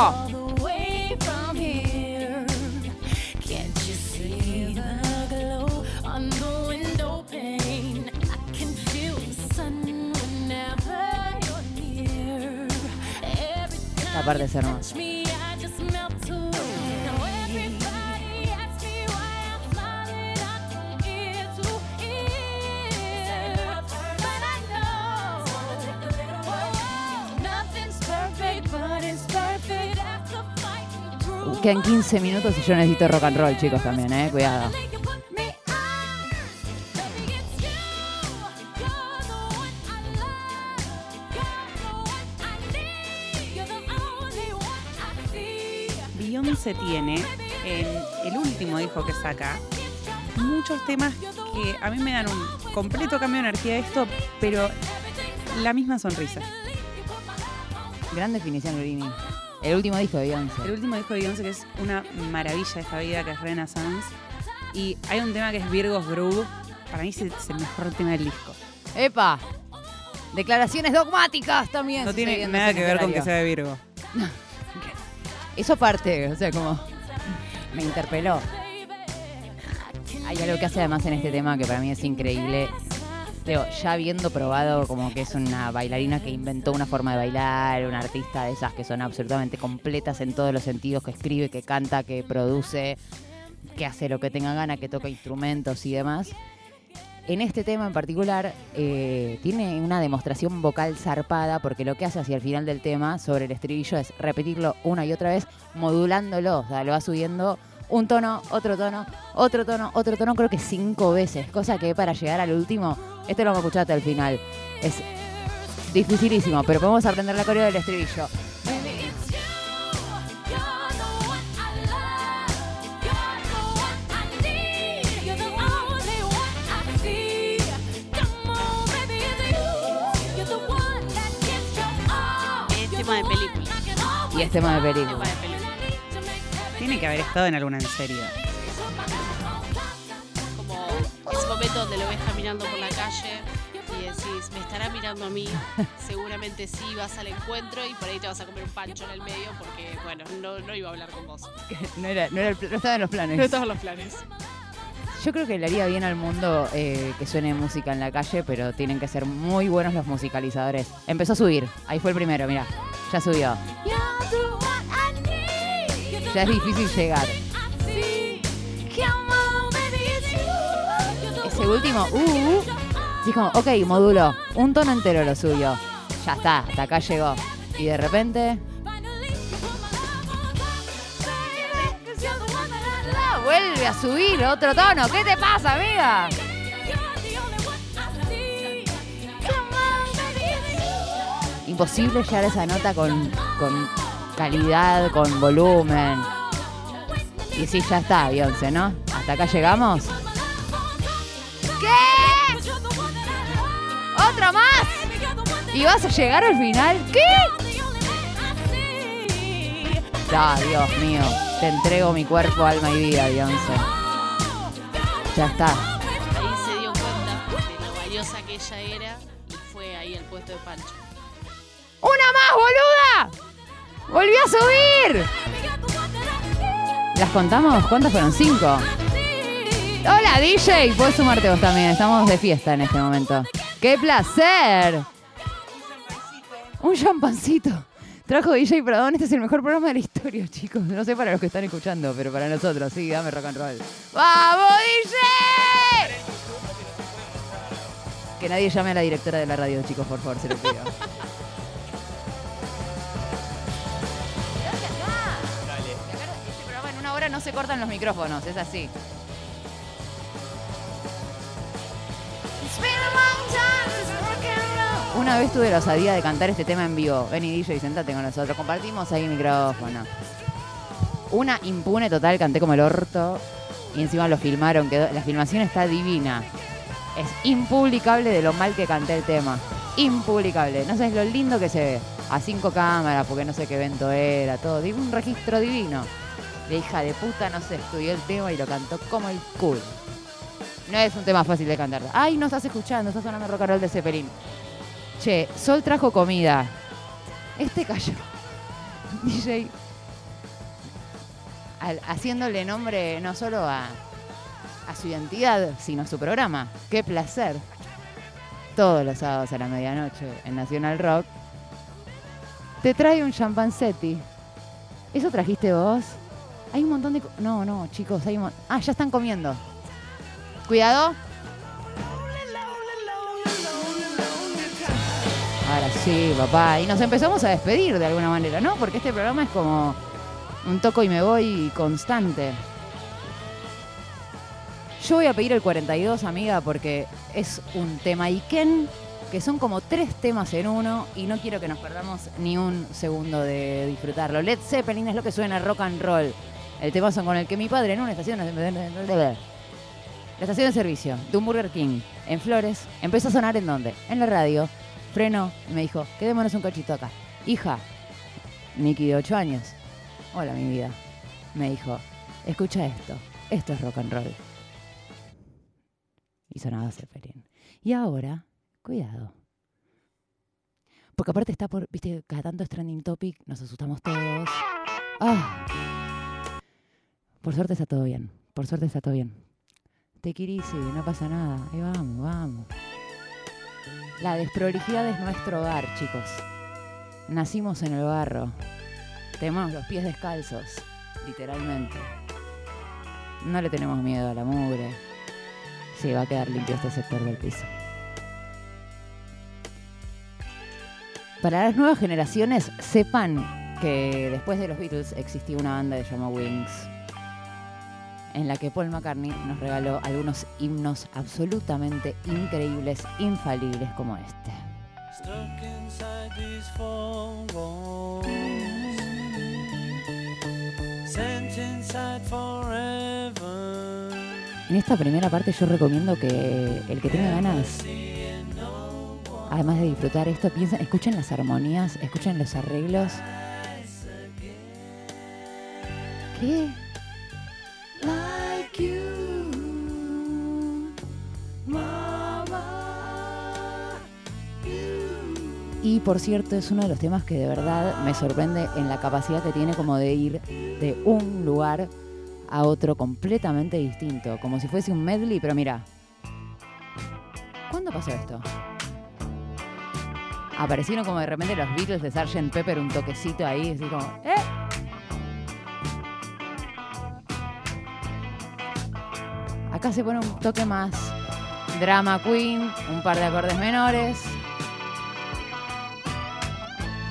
After fighting through.
Quedan 15 minutos y yo necesito rock and roll, chicos, también, eh. Cuidado.
Tiene en el último disco que saca muchos temas que a mí me dan un completo cambio de energía esto, pero la misma sonrisa.
Gran definición, Lurini. El último disco de Beyoncé.
El último disco de Beyoncé que es una maravilla de esta vida, que es Renaissance. Y hay un tema que es Virgo's Groove. Para mí es el mejor tema del disco.
¡Epa! Declaraciones dogmáticas también.
No tiene nada que ver con que sea de Virgo.
Eso aparte, o sea, como me interpeló. Hay algo que hace además en este tema que para mí es increíble. Digo, ya habiendo probado como que es una bailarina que inventó una forma de bailar, una artista de esas que son absolutamente completas en todos los sentidos, que escribe, que canta, que produce, que hace lo que tenga gana, que toca instrumentos y demás. En este tema en particular eh, tiene una demostración vocal zarpada porque lo que hace hacia el final del tema sobre el estribillo es repetirlo una y otra vez, modulándolo, o sea, lo va subiendo un tono, otro tono, otro tono, otro tono, creo que cinco veces, cosa que para llegar al último, este lo vamos a escuchar hasta el final, es dificilísimo, pero podemos aprender la coreo del estribillo. Y es tema de película.
Tiene que haber estado en alguna en serio.
Como ese momento donde lo ves caminando por la calle y decís, me estará mirando a mí. Seguramente sí, vas al encuentro y por ahí te vas a comer un pancho en el medio porque, bueno, no, no iba a hablar con vos.
No, era, no, era el no estaba en los planes.
No estaban los planes.
Yo creo que le haría bien al mundo eh, que suene música en la calle, pero tienen que ser muy buenos los musicalizadores. Empezó a subir, ahí fue el primero, mira, ya subió. Ya es difícil llegar. Ese último, uh, uh, sí, como, ok, módulo, un tono entero lo subió. Ya está, hasta acá llegó. Y de repente, vuelve a subir otro tono. ¿Qué te pasa, amiga? Imposible llegar a esa nota con, con calidad, con volumen. Y sí, ya está, Beyoncé, ¿no? Hasta acá llegamos. ¿Qué? ¿Otra más? ¿Y vas a llegar al final? ¿Qué? Ah, Dios mío. Te entrego mi cuerpo, alma y vida, Beyoncé. Ya está.
Ahí se dio cuenta de lo valiosa que ella era y fue ahí al puesto de Pancho.
¡Una más, boluda! ¡Volvió a subir! ¿Las contamos? ¿Cuántas fueron? ¿Cinco? Hola, DJ. Puedes sumarte vos también. Estamos de fiesta en este momento. ¡Qué placer! Un champancito. Trajo DJ Pradón. Este es el mejor programa de la historia, chicos. No sé para los que están escuchando, pero para nosotros. Sí, dame rock and roll. ¡Vamos, DJ! Que nadie llame a la directora de la radio, chicos, por favor, se lo pido. Este programa en una hora no se cortan los micrófonos, es así. Una vez tuve la osadía de cantar este tema en vivo. Vení DJ, sentate con nosotros. Compartimos ahí micrófono. Una impune total, canté como el orto. Y encima lo filmaron. Quedó, la filmación está divina. Es impublicable de lo mal que canté el tema. Impublicable. No sabes lo lindo que se ve. A cinco cámaras, porque no sé qué evento era, todo. Digo, un registro divino. La hija de puta no se estudió el tema y lo cantó como el cool. No es un tema fácil de cantar. Ay, no estás escuchando, estás sonando rock and roll de Zeppelin. Che, Sol trajo comida. Este cayó. DJ. haciéndole nombre no solo a, a su identidad, sino a su programa. Qué placer. Todos los sábados a la medianoche en Nacional Rock. Te trae un champancetti. ¿Eso trajiste vos? Hay un montón de... No, no, chicos, hay un Ah, ya están comiendo. Cuidado. Ahora sí, papá. Y nos empezamos a despedir de alguna manera, ¿no? Porque este programa es como un toco y me voy constante. Yo voy a pedir el 42, amiga, porque es un tema Iken que son como tres temas en uno y no quiero que nos perdamos ni un segundo de disfrutarlo. Led Zeppelin es lo que suena rock and roll. El temazo con el que mi padre en una estación. La estación de servicio de un Burger King en Flores empezó a sonar en dónde? En la radio. Frenó y me dijo, quedémonos un cachito acá. Hija, Miki de 8 años. Hola, mi vida. Me dijo, escucha esto. Esto es rock and roll. Y sonaba Zeppelin. Y ahora, cuidado. Porque aparte está por, viste, cada tanto es trending topic, nos asustamos todos. Ah. Por suerte está todo bien. Por suerte está todo bien. Te easy, no pasa nada. Ahí vamos, vamos. La desprolijidad es nuestro hogar, chicos. Nacimos en el barro. Tenemos los pies descalzos, literalmente. No le tenemos miedo a la mugre. Sí, va a quedar limpio este sector del piso. Para las nuevas generaciones, sepan que después de los Beatles existía una banda que se llama Wings, en la que Paul McCartney nos regaló algunos himnos absolutamente increíbles, infalibles como este.
Stuck inside these four walls. Sent inside forever.
En esta primera parte yo recomiendo que el que tenga ganas, además de disfrutar esto, piensen, escuchen las armonías, escuchen los arreglos. ¿Qué? Por cierto, es uno de los temas que de verdad me sorprende en la capacidad que tiene como de ir de un lugar a otro completamente distinto, como si fuese un medley, pero mira. ¿Cuándo pasó esto? Aparecieron como de repente los Beatles de Sgt. Pepper, un toquecito ahí, así como, ¿eh? Acá se pone un toque más drama queen, un par de acordes menores.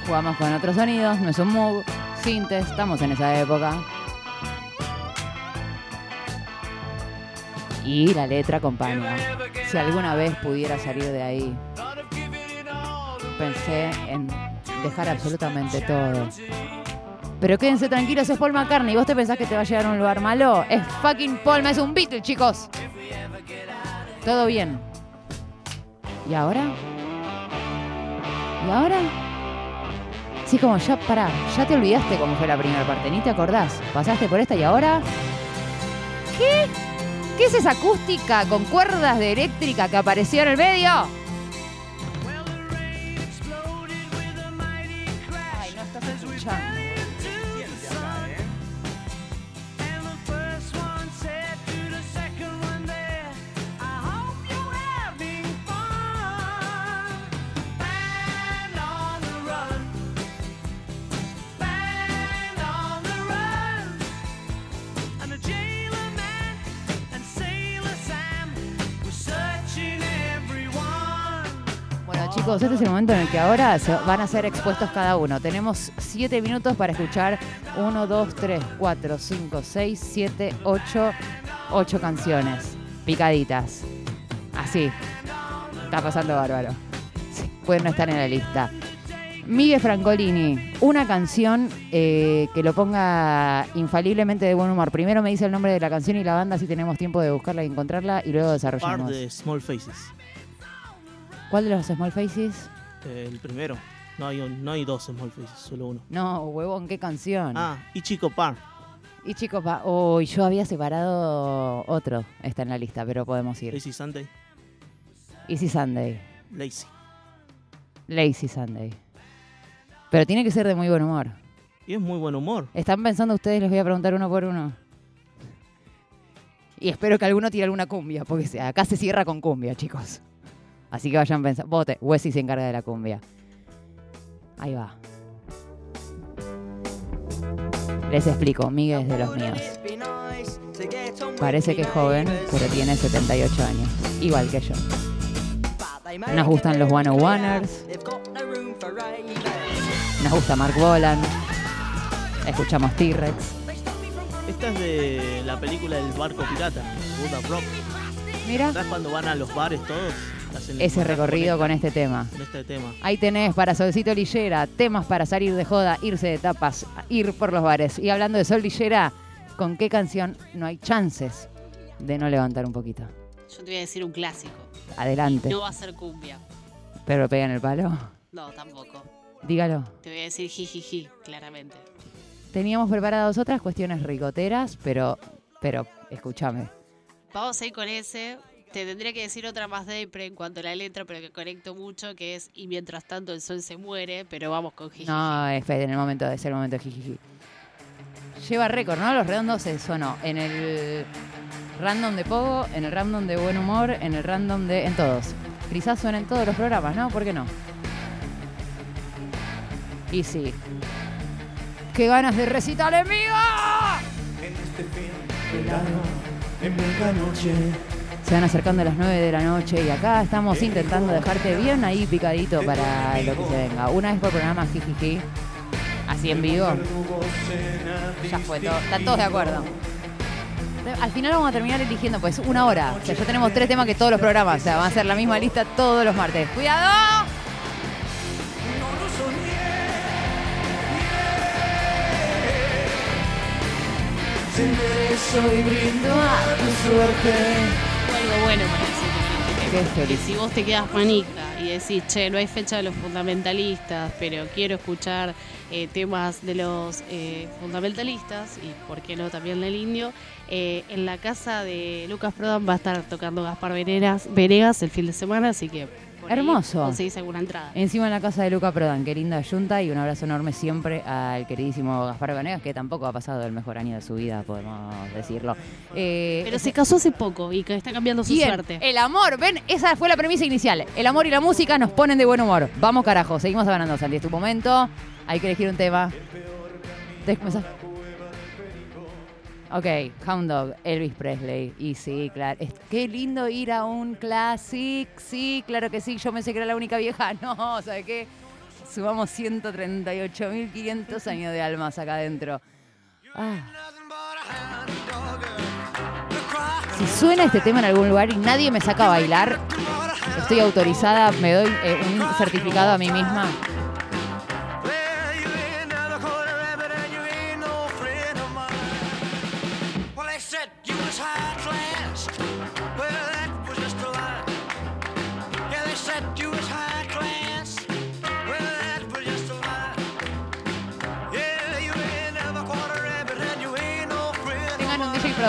Jugamos con otros sonidos, no es un move, sintes, estamos en esa época. Y la letra acompaña. Si alguna vez pudiera salir de ahí, pensé en dejar absolutamente todo. Pero quédense tranquilos, es Paul McCartney. ¿Vos te pensás que te va a llegar a un lugar malo? Es fucking Paul, es un Beatle, chicos. Todo bien. ¿Y ahora? ¿Y ahora? Sí, como ya, pará, ya te olvidaste cómo fue la primera parte, ni te acordás. Pasaste por esta y ahora. ¿Qué? ¿Qué es esa acústica con cuerdas de eléctrica que apareció en el medio? Ay, no estás escuchando. Chicos, este es el momento en el que ahora se van a ser expuestos cada uno. Tenemos 7 minutos para escuchar 1, 2, 3, 4, 5, 6, 7, 8, 8 canciones picaditas. Así. Está pasando bárbaro. Sí, pueden no estar en la lista. Miguel Francolini, una canción eh, que lo ponga infaliblemente de buen humor. Primero me dice el nombre de la canción y la banda si tenemos tiempo de buscarla y encontrarla y luego desarrollamos.
de Small Faces.
¿Cuál de los Small Faces?
Eh, el primero. No hay, un- no hay dos Small Faces, solo uno.
No, huevón, ¿qué canción?
Ah, y Chico Par.
Y chicos, pa- uy, yo había separado otro, está en la lista, pero podemos ir.
Lazy Sunday.
Easy Sunday,
Lazy.
Lazy Sunday. Pero tiene que ser de muy buen humor.
Y es muy buen humor.
¿Están pensando ustedes? Les voy a preguntar uno por uno. Y espero que alguno tire alguna cumbia, porque acá se cierra con cumbia, chicos. Así que vayan pensando. Vote, Wesley se encarga de la cumbia. Ahí va. Les explico, Miguel es de los míos. Parece que es joven, pero tiene 78 años. Igual que yo. Nos gustan los One Oneers. Nos gusta Mark Bolan. Escuchamos T-Rex.
Esta es de la película El barco pirata, Buddha Rock.
Mira.
¿Sabes cuando van a los bares todos? Hacen
ese recorrido con este tema.
con este tema.
Ahí tenés para Solcito Lillera, temas para salir de joda, irse de tapas, ir por los bares. Y hablando de Sol Lillera, ¿con qué canción no hay chances de no levantar un poquito?
Yo te voy a decir un clásico.
Adelante.
No va a ser cumbia.
Pero pega en el palo.
No, tampoco.
Dígalo.
Te voy a decir jijiji, claramente.
Teníamos preparadas otras cuestiones rigoteras, pero, pero, escúchame.
Vamos a ir con ese. Te tendría que decir otra más depre en cuanto a la letra, pero que conecto mucho, que es Y mientras tanto el sol se muere, pero vamos con jiji.
No, es Fede, en el momento de ser el momento de jijiji. Lleva récord, ¿no? Los redondos se sonó en el random de Pogo, en el random de Buen Humor, en el random de. en todos. Quizás suena en todos los programas, ¿no? ¿Por qué no? Y sí. ¡Qué ganas de recital en vivo! Se van acercando las 9 de la noche y acá estamos intentando dejarte bien ahí picadito para lo que se venga. Una vez por programa, jijiji. Así en vivo. Ya fue todo. Están todos de acuerdo. Al final vamos a terminar eligiendo pues una hora. O sea, ya tenemos tres temas que todos los programas. O sea, van a ser la misma lista todos los martes. ¡Cuidado! Soy brindo a tu suerte.
Algo bueno para decirte,
Qué
que si vos te quedas manija y decís, che, no hay fecha de los fundamentalistas, pero quiero escuchar eh, temas de los eh, fundamentalistas y por qué no también del indio, eh, en la casa de Lucas Prodan va a estar tocando Gaspar Venegas, Venegas el fin de semana, así que por ahí
Hermoso.
conseguís alguna entrada.
Encima en la casa de Luca Prodan, qué linda yunta y un abrazo enorme siempre al queridísimo Gaspar Vanegas, que tampoco ha pasado el mejor año de su vida, podemos decirlo. Eh,
Pero se casó hace poco y que está cambiando su
Bien,
suerte.
el amor, ven, esa fue la premisa inicial. El amor y la música nos ponen de buen humor. Vamos carajo, seguimos hablando, Santi, es tu momento. Hay que elegir un tema. ¿Te? Ok, Hound Dog, Elvis Presley. Y sí, claro. Es, qué lindo ir a un classic. Sí, claro que sí. Yo pensé que era la única vieja. No, ¿sabes qué? Subamos 138.500 años de almas acá adentro. Ah. Si suena este tema en algún lugar y nadie me saca a bailar, estoy autorizada, me doy eh, un certificado a mí misma.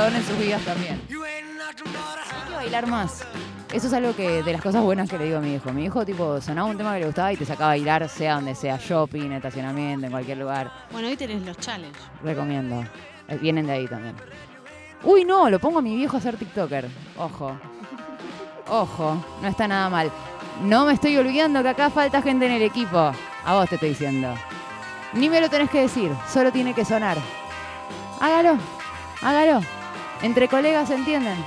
En sus vidas también. Hay que bailar más. Eso es algo que de las cosas buenas que le digo a mi hijo. Mi hijo tipo sonaba un tema que le gustaba y te sacaba a bailar, sea donde sea, shopping, estacionamiento, en cualquier lugar.
Bueno, hoy tenés los challenges.
Recomiendo. Eh, Vienen de ahí también. Uy, no, lo pongo a mi viejo a ser TikToker. Ojo. Ojo, no está nada mal. No me estoy olvidando que acá falta gente en el equipo. A vos te estoy diciendo. Ni me lo tenés que decir, solo tiene que sonar. Hágalo, hágalo. Entre colegas se entienden.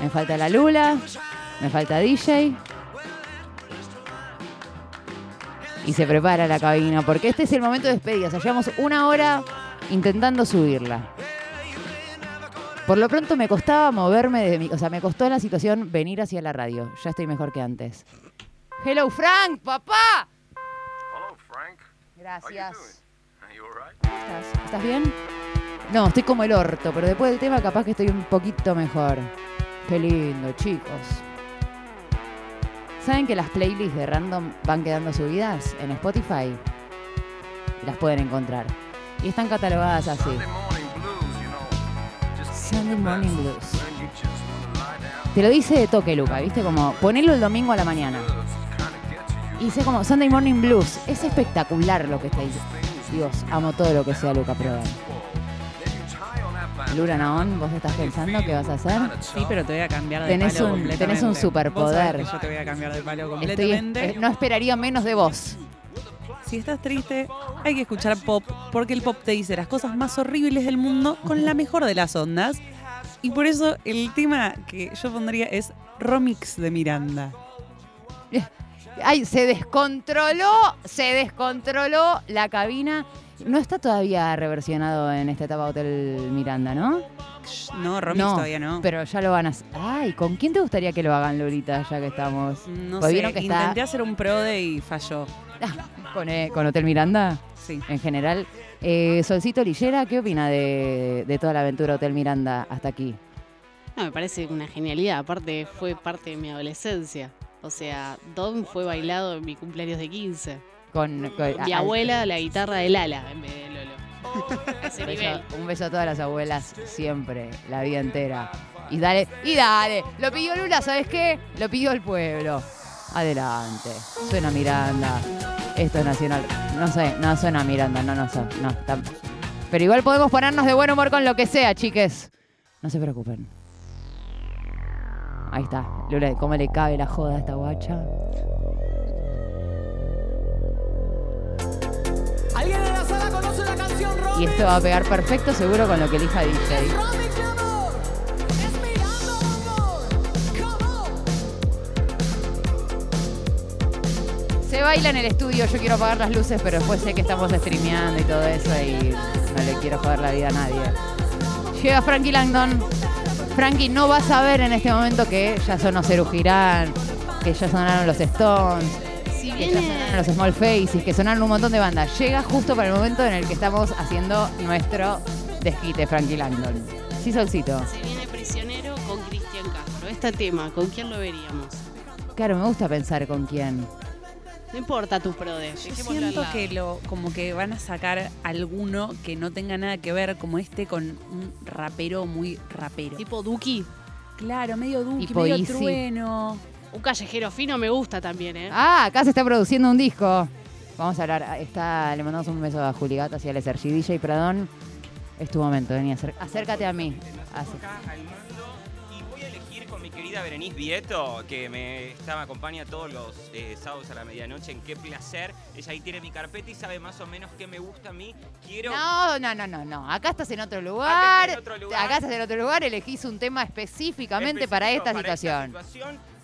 Me falta la Lula, me falta DJ. Y se prepara la cabina, porque este es el momento de despedida. O sea, llevamos una hora intentando subirla. Por lo pronto me costaba moverme de mi. O sea, me costó la situación venir hacia la radio. Ya estoy mejor que antes. Hello, Frank, papá.
Hello, Frank.
Gracias. ¿Estás bien? No, estoy como el orto, pero después del tema capaz que estoy un poquito mejor. Qué lindo, chicos. ¿Saben que las playlists de Random van quedando subidas en Spotify? Las pueden encontrar. Y están catalogadas así.
Sunday morning blues.
Te lo dice de toque, Luca, ¿viste? Como ponelo el domingo a la mañana. Y dice como Sunday Morning Blues. Es espectacular lo que está diciendo. Dios, amo todo lo que sea Luca Prodan. Lura Naón, ¿vos estás pensando qué vas a hacer?
Sí, pero te voy a cambiar de
Tenés
palo
un- tenés un superpoder.
Yo te voy a cambiar de palo
Estoy,
completamente.
eh, no esperaría menos de vos.
Si estás triste, hay que escuchar pop, porque el pop te dice las cosas más horribles del mundo con la mejor de las ondas. Y por eso el tema que yo pondría es Romix de Miranda.
Ay, se descontroló, se descontroló la cabina. No está todavía reversionado en esta etapa Hotel Miranda, ¿no?
No, Romix todavía no.
Pero ya lo van a hacer. Ay, ¿con quién te gustaría que lo hagan, Lolita, ya que estamos?
No
Pues
sé,
vieron que está-
intenté hacer un prode y falló.
¿Con, eh, con Hotel Miranda?
Sí.
En general. Eh, Solcito Lillera, ¿qué opina de, de toda la aventura Hotel Miranda hasta aquí?
No, me parece una genialidad. Aparte, fue parte de mi adolescencia. O sea, Don fue bailado en mi cumpleaños de 15.
Con, con-
Mi
a-
abuela, la guitarra de Lala en vez de Lolo. A ese
Un beso,
nivel.
un beso a todas las abuelas, siempre, la vida entera. Y dale, y dale. Lo pidió Lula, ¿sabes qué? Lo pidió el pueblo. Adelante. Suena Miranda. Esto es nacional. No sé, no suena Miranda, no, no sé. No, Pero igual podemos ponernos de buen humor con lo que sea, chiques. No se preocupen. Ahí está. Lula, ¿cómo le cabe la joda a esta guacha? Y esto va a pegar perfecto seguro con lo que elija DJ. Se baila en el estudio, yo quiero apagar las luces, pero después sé que estamos streameando y todo eso y no le quiero joder la vida a nadie. Llega Frankie Langdon. Frankie no va a saber en este momento que ya sonó Ceru Girán, que ya sonaron los Stones,
Si
que ya sonaron los Small Faces, que sonaron un montón de bandas. Llega justo para el momento en el que estamos haciendo nuestro desquite, Frankie Langdon. Sí, Solcito.
se viene prisionero con Cristian Castro. Este tema, ¿con quién lo veríamos?
Claro, me gusta pensar con quién.
No importa tu prode.
Yo siento que lo, como que van a sacar alguno que no tenga nada que ver, como este con un rapero muy rapero.
Tipo Duki.
Claro, medio Duki,
Tipo
medio
Easy.
trueno.
Un callejero fino me gusta también, ¿eh?
Ah, acá se está produciendo un disco. Vamos a hablar. Está, le mandamos un beso a Juli Gatas y a Sergi DJ Pradón. Es tu momento, vení, acer- acércate a mí. Así.
acá al mando y voy a elegir con mi querida Berenice Vieto, que me está, me acompaña todos los eh, sábados a la medianoche en Qué Placer. Ella ahí tiene mi carpeta y sabe más o menos qué me gusta a mí. Quiero...
No, no, no, no, no. Acá estás en otro
Acá
lugar.
estoy en otro lugar.
Acá estás en otro lugar. Elegís un tema específicamente para esta situación.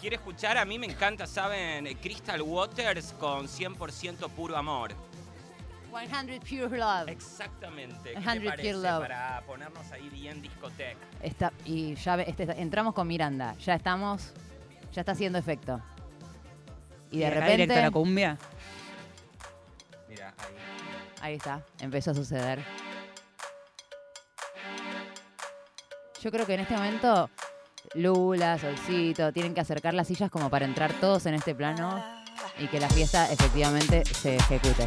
Quiere escuchar, a mí me encanta, ¿saben? Crystal Waters con 100% puro amor.
100 Pure Love.
Exactamente. ¿Qué
100
te
Pure
parece?
Love.
Para ponernos ahí bien discoteca.
Está, y ya ve- este- entramos con Miranda. Ya estamos. Ya está haciendo efecto. Y de repente.
directo a la cumbia.
Mira, ahí.
Ahí está, empezó a suceder. Yo creo que en este momento Lula, Solcito, tienen que acercar las sillas como para entrar todos en este plano y que la fiesta efectivamente se ejecute.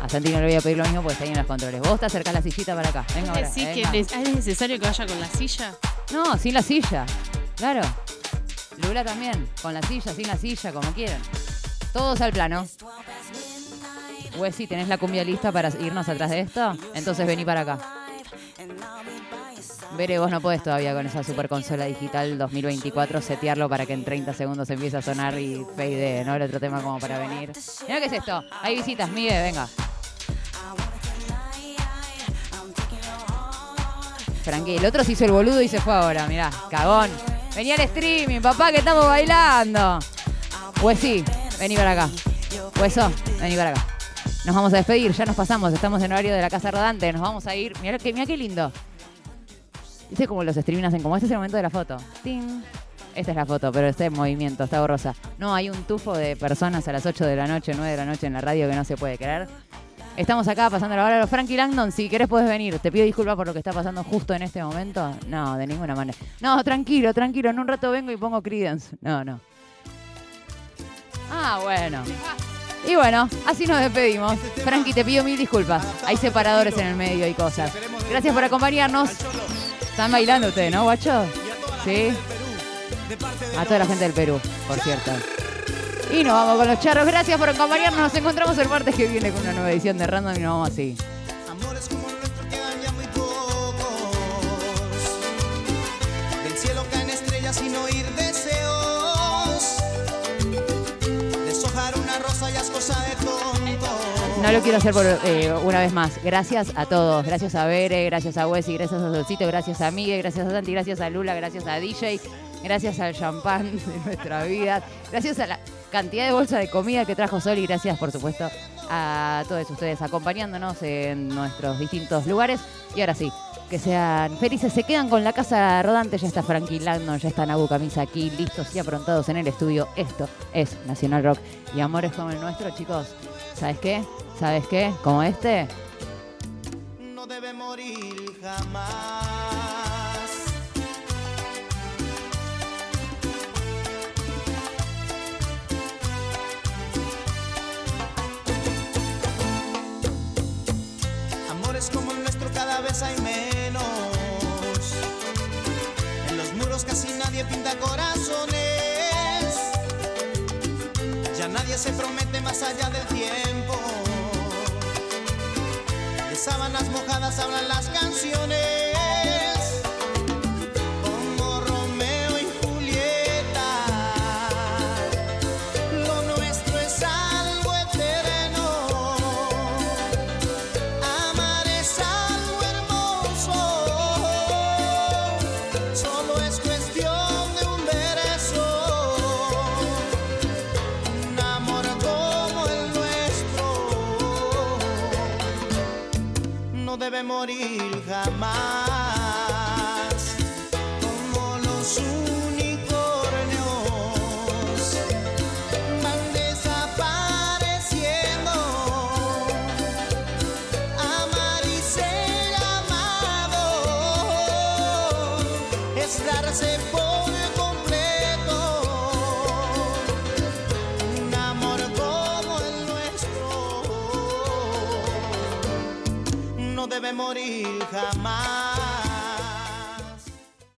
A Santi no le voy a pedir lo mismo porque está ahí en los controles. Vos te acercás la sillita para acá. Venga ahora.
¿Decís que
venga.
es es necesario que vaya con la silla?
No, sin la silla. Claro. Lula también. Con la silla, sin la silla, como quieran. Todos al plano. Wessi, ¿tenés la cumbia lista para irnos atrás de esto? Entonces vení para acá. Bere, vos no podés todavía con esa super consola digital 2024 setearlo para que en 30 segundos empiece a sonar y fade, ¿no? El otro tema como para venir. Mira qué es esto. Hay visitas, Miguel, venga. Frankie, el otro se hizo el boludo y se fue ahora, mirá, cagón. Vení al streaming, papá, que estamos bailando. Huesi, vení para acá. Hueso, vení para acá. Nos vamos a despedir, ya nos pasamos, estamos en horario de la casa rodante, nos vamos a ir. Mirá, que, mirá qué lindo. Dice como los streaming hacen, como este es el momento de la foto. ¡Ting! Esta es la foto, pero está en movimiento, está borrosa. No, hay un tufo de personas a las 8 de la noche, 9 de la noche en la radio que no se puede creer. Estamos acá pasando la hora a los Frankie Langdon. Si querés puedes venir. Te pido disculpas por lo que está pasando justo en este momento. No, de ninguna manera. No, tranquilo, tranquilo. En un rato vengo y pongo Credence. No, no. Ah, bueno. Y bueno, así nos despedimos. Frankie, te pido mil disculpas. Hay separadores en el medio y cosas. Gracias por acompañarnos. Están bailando ustedes, ¿no, guacho? Sí. A toda la gente del Perú, por cierto. Y nos vamos con los charros. Gracias por acompañarnos. Nos encontramos el martes que viene con una nueva edición de Random y nos vamos así.
Sin oír deseos. Deshojar una rosa ya es cosa de tontos.
No lo quiero hacer por eh, una vez más. Gracias a todos. Gracias a Bere, gracias a Wesy, gracias a Solcito, gracias a Miguel, gracias a Santi, gracias a Lula, gracias a DJ, gracias al champán de nuestra vida, gracias a la cantidad de bolsas de comida que trajo Sol y gracias, por supuesto, a todos ustedes acompañándonos en nuestros distintos lugares. Y ahora sí, que sean felices. Se quedan con la casa rodante. Ya está Frankie Landon, ya está Nabu Camisa aquí, listos y aprontados en el estudio. Esto es Nacional Rock. Y amores como el nuestro, chicos. ¿Sabes qué? ¿Sabes qué? Como este.
no debe morir jamás. Amores como el nuestro cada vez hay menos. En los muros casi nadie pinta corazones. Se promete más allá del tiempo. De sábanas mojadas hablan las canciones. Morir jamás. Jamás.